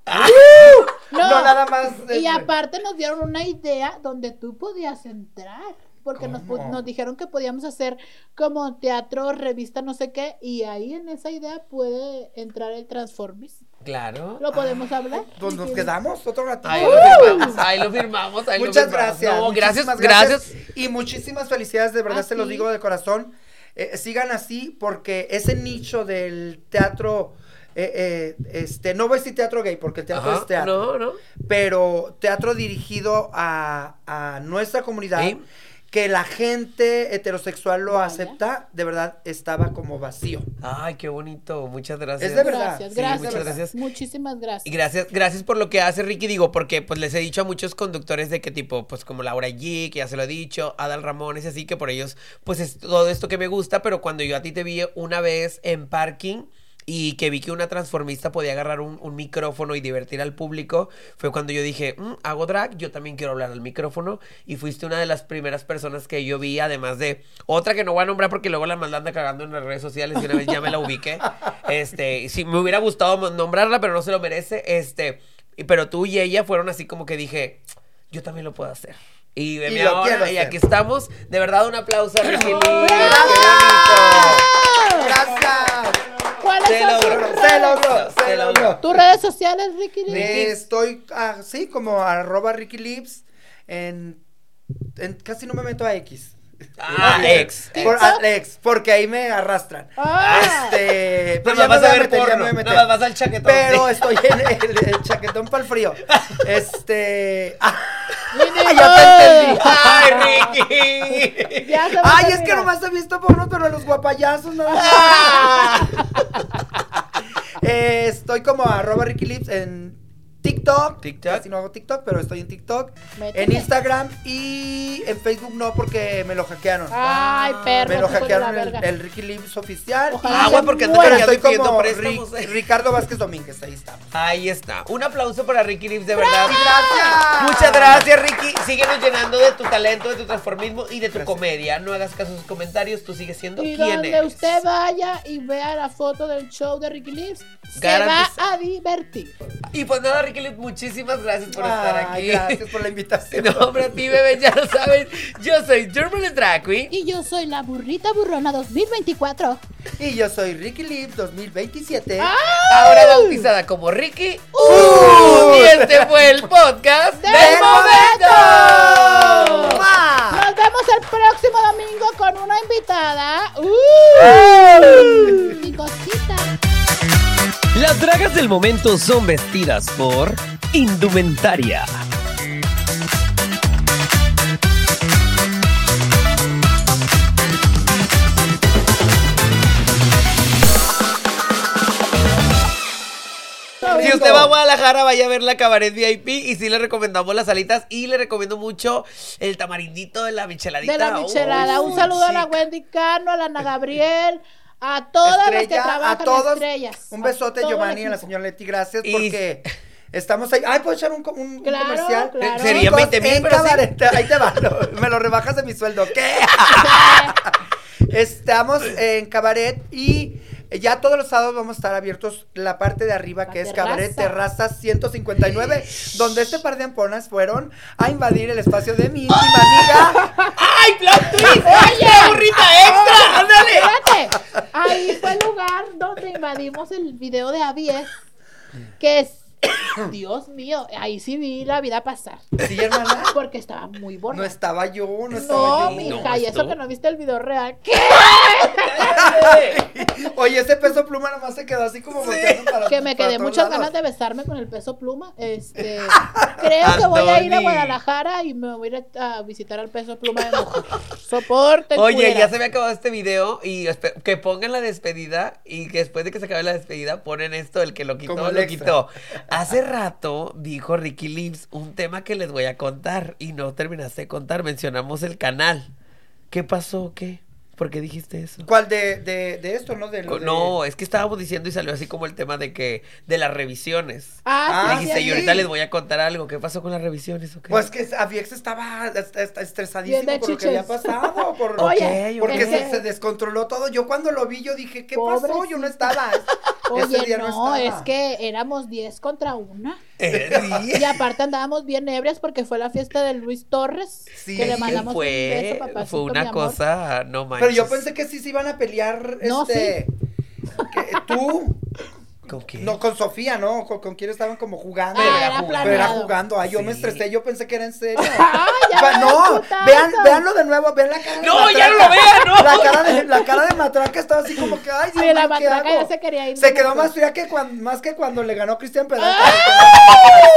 no, nada más. Y aparte nos dieron una idea donde tú podías entrar. Porque nos, nos dijeron que podíamos hacer como teatro, revista, no sé qué. Y ahí en esa idea puede entrar el Transformis. Claro. ¿Lo podemos hablar? Pues nos quedamos otro ratito. Ahí lo firmamos, ahí lo firmamos, ahí lo Muchas firmamos. gracias. No, gracias, gracias. Y muchísimas felicidades, de verdad Ah, se los digo de corazón. Eh, sigan así porque ese nicho del teatro, eh, eh, este, no voy a decir teatro gay porque el teatro Ajá, es teatro, No, no. pero teatro dirigido a, a nuestra comunidad. Sí. Que la gente heterosexual lo Vaya. acepta, de verdad estaba como vacío. Ay, qué bonito. Muchas gracias. Es de verdad. Gracias, Sí, gracias. muchas gracias. Muchísimas Y gracias. gracias, por lo que hace Ricky, digo, porque pues les he dicho a muchos conductores de que tipo, pues como Laura G, que ya se lo he dicho, Adal Ramones, así que por ellos, pues es todo esto que me gusta, pero cuando yo a ti te vi una vez en parking y que vi que una transformista podía agarrar un, un micrófono y divertir al público, fue cuando yo dije, "Mm, hago drag, yo también quiero hablar al micrófono, y fuiste una de las primeras personas que yo vi, además de otra que no voy a nombrar porque luego la manda cagando en las redes sociales y una vez ya me la ubiqué. Este, sí, me hubiera gustado nombrarla, pero no se lo merece. Este, y- pero tú y ella fueron así como que dije, yo también lo puedo hacer. Y lo ahora, y aquí estamos. De verdad, un aplauso a Ricky Lee. ¡Bravo! ¡Qué bonito! Gracias. ¿Cuáles Se son tus logró, redes? Se logró, se Se logró. logró. ¿Tus redes sociales, Ricky? Eh, Estoy así como arroba Ricky Lips en, en- casi no me meto a X. Ah, Eh, ex. Por, ex. a- ex, porque ahí me arrastran. Ah. Este, pero Nada ya más me vas voy a a ver meter, ya porno, me voy a meter. nada más vas al chaquetón, Pero sí. estoy en el, el chaquetón para el frío. Este. ah, ya te entendí. ¡Ay, Ricky! Ya se a Ay, es que nomás he visto porno, pero los guapayazos no. Ah. Eh, estoy como arroba Ricky Lips en TikTok. TikTok. Casi no hago TikTok, pero estoy en TikTok. Métete. En Instagram y en Facebook no, porque me lo hackearon. Ay, perro. me lo hackearon el, Ricky Lips oficial. Ojalá Ah, güey, porque hackeando estoy como préstamos, Ri- eh. Ricardo Vázquez Domínguez, ahí estamos. Ahí está. Un aplauso para Ricky Lips, de verdad. Gracias. Muchas gracias, Ricky. Síguenos llenando de tu talento, de tu transformismo y de tu comedia. No hagas caso a sus comentarios, tú sigues siendo Y quien donde eres. usted vaya y vea la foto del show de Ricky Lips, se va a divertir. Y pues nada, Ricky, Lee, muchísimas gracias por estar aquí. Gracias por la invitación. No, hombre, a ti, bebé, ya lo saben. Yo soy German Drag Queen. Y yo soy la burrita burrona 2024. Y yo soy Ricky Lip 2027. ¡Ah! Ahora bautizada como Ricky. ¡Uh! Y este fue el podcast ¡Del del momento. ¡Mua! Nos vemos el próximo domingo con una invitada. ¡Uh! Y cosita. Las dragas del momento son vestidas por Indumentaria. Si usted va a Guadalajara, vaya a ver la cabaret VIP y sí le recomendamos las alitas y le recomiendo mucho el tamarindito de la micheladita. De la michelada. Un saludo a la. Wendy Cano, a la Ana Gabriel, a todas las que Estrella, trabajan a todos. estrellas. Un besote, A Giovanni, y a la señora Leti, gracias Y- porque estamos ahí. Ay, ¿puedo echar un, un- un Claro, comercial? claro. Sería Chicos, 20,000, en pero sí. cabaret, Ahí te va, lo- me lo rebajas de mi sueldo. ¿Qué? Estamos en cabaret y ya todos los sábados vamos a estar abiertos la parte de arriba La que es terraza. cabaret terraza 159, donde este par de amponas fueron a invadir el espacio de mi íntima amiga. ¡Ay, plot twist! ¡Oye, burrita extra! ¡Ándale! Espérate, ahí fue el lugar donde invadimos el video de Avies, que es, Dios mío, ahí sí vi la vida pasar, Sí, hermana. porque estaba muy No borracha. estaba yo, no estaba No, yo. mija, No, y eso que no viste el video real. ¿Qué? Oye, ese peso pluma nomás se quedó así como volteando para Que me para quedé muchas ganas de besarme con el peso pluma. Este, creo que voy a ir a. Guadalajara y me voy a ir a visitar al peso pluma de mujer. Soporte. Oye, culera. ya se me ha acabado este video y que pongan la despedida y que después de que se acabe la despedida ponen esto, el que lo quitó, lo extra. quitó. Hace rato dijo Ricky Lips un tema que les voy a contar y no terminaste de contar, mencionamos el canal. ¿Qué pasó? ¿Qué? ¿Por qué dijiste eso? ¿Cuál de, de, de esto, no? De No, es que estábamos diciendo y salió así como el tema de que de las revisiones. Ah, Ah, sí, Dijiste, sí, y sí. ahorita les voy a contar algo. ¿Qué pasó con las revisiones? o qué? Pues que Aviex estaba est- est- estresadísimo por lo que había pasado. Por, Oye, porque es se, que- se descontroló todo. Yo cuando lo vi, yo dije, ¿qué pasó? Yo no estaba. Ese Oye, día no, es que éramos 10 contra una. Y aparte andábamos bien ebrias porque fue la fiesta de Luis Torres. Sí, que le mandamos un beso, fue, papacito, fue mi una amor. cosa, no manches. Pero yo pensé que sí se iban a pelear, No, este... que tú, ¿Con no, con Sofía, ¿no? Con, con quién estaban como jugando. Ah, Pero era jugando. Pero era jugando. Ay, yo me estresé, yo pensé que era en serio. Ay, ya no, vean, veanlo de nuevo, vean la cara de No, ya no lo vean, no. La cara de, la cara de Matraca estaba así como que, ay, Sí, la mío, ¿qué matraca hago? ya se quería ir. Se de quedó más fría que cuando, más que cuando le ganó Cristian Pedal. ¡Ah!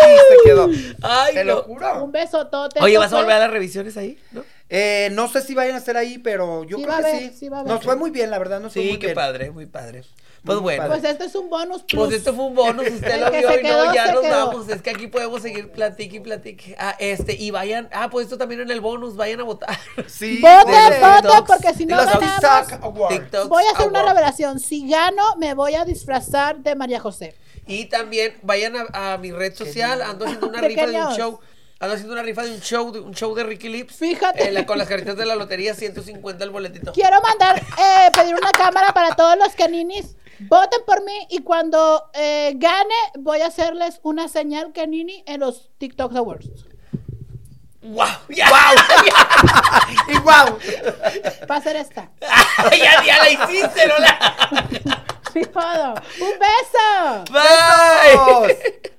Sí, se quedó. Ay, Te no. lo juro. Un besotote. Oye, ¿vas a fue- volver a las revisiones ahí? ¿No? Eh, no sé si vayan a estar ahí, pero yo Sí creo que haber, sí. sí va a haber. Nos fue muy bien, la verdad, nos fue Sí, muy qué bien. padre, muy padre. Pues bueno. padre. Pues este es un bonus plus. Pues esto fue un bonus, usted lo vio y no, ya nos quedó. vamos. Es que aquí podemos seguir platique y platique. Ah, este, y vayan, ah, pues esto también en el bonus, vayan a votar. Sí, Voten, voten, porque si no los ganamos. TikToks Voy a hacer una revelación. Si gano, me voy a disfrazar de María José. Y también vayan a, a mi red social, ando haciendo una ¿De rifa de un show. Ando haciendo una rifa de un show, de un show de Ricky Lips. Fíjate. Eh, la- con las caritas de la lotería, 150 el boletito. Quiero mandar, eh, pedir una cámara para todos los caninis. Voten por mí y cuando eh, gane voy a hacerles una señal canini en los TikTok Awards. ¡Wow! ¡Ya! Y wow. Va a ser esta. ya, ya la hiciste, Lola! Ni modo. ¡Un beso! ¡Bye!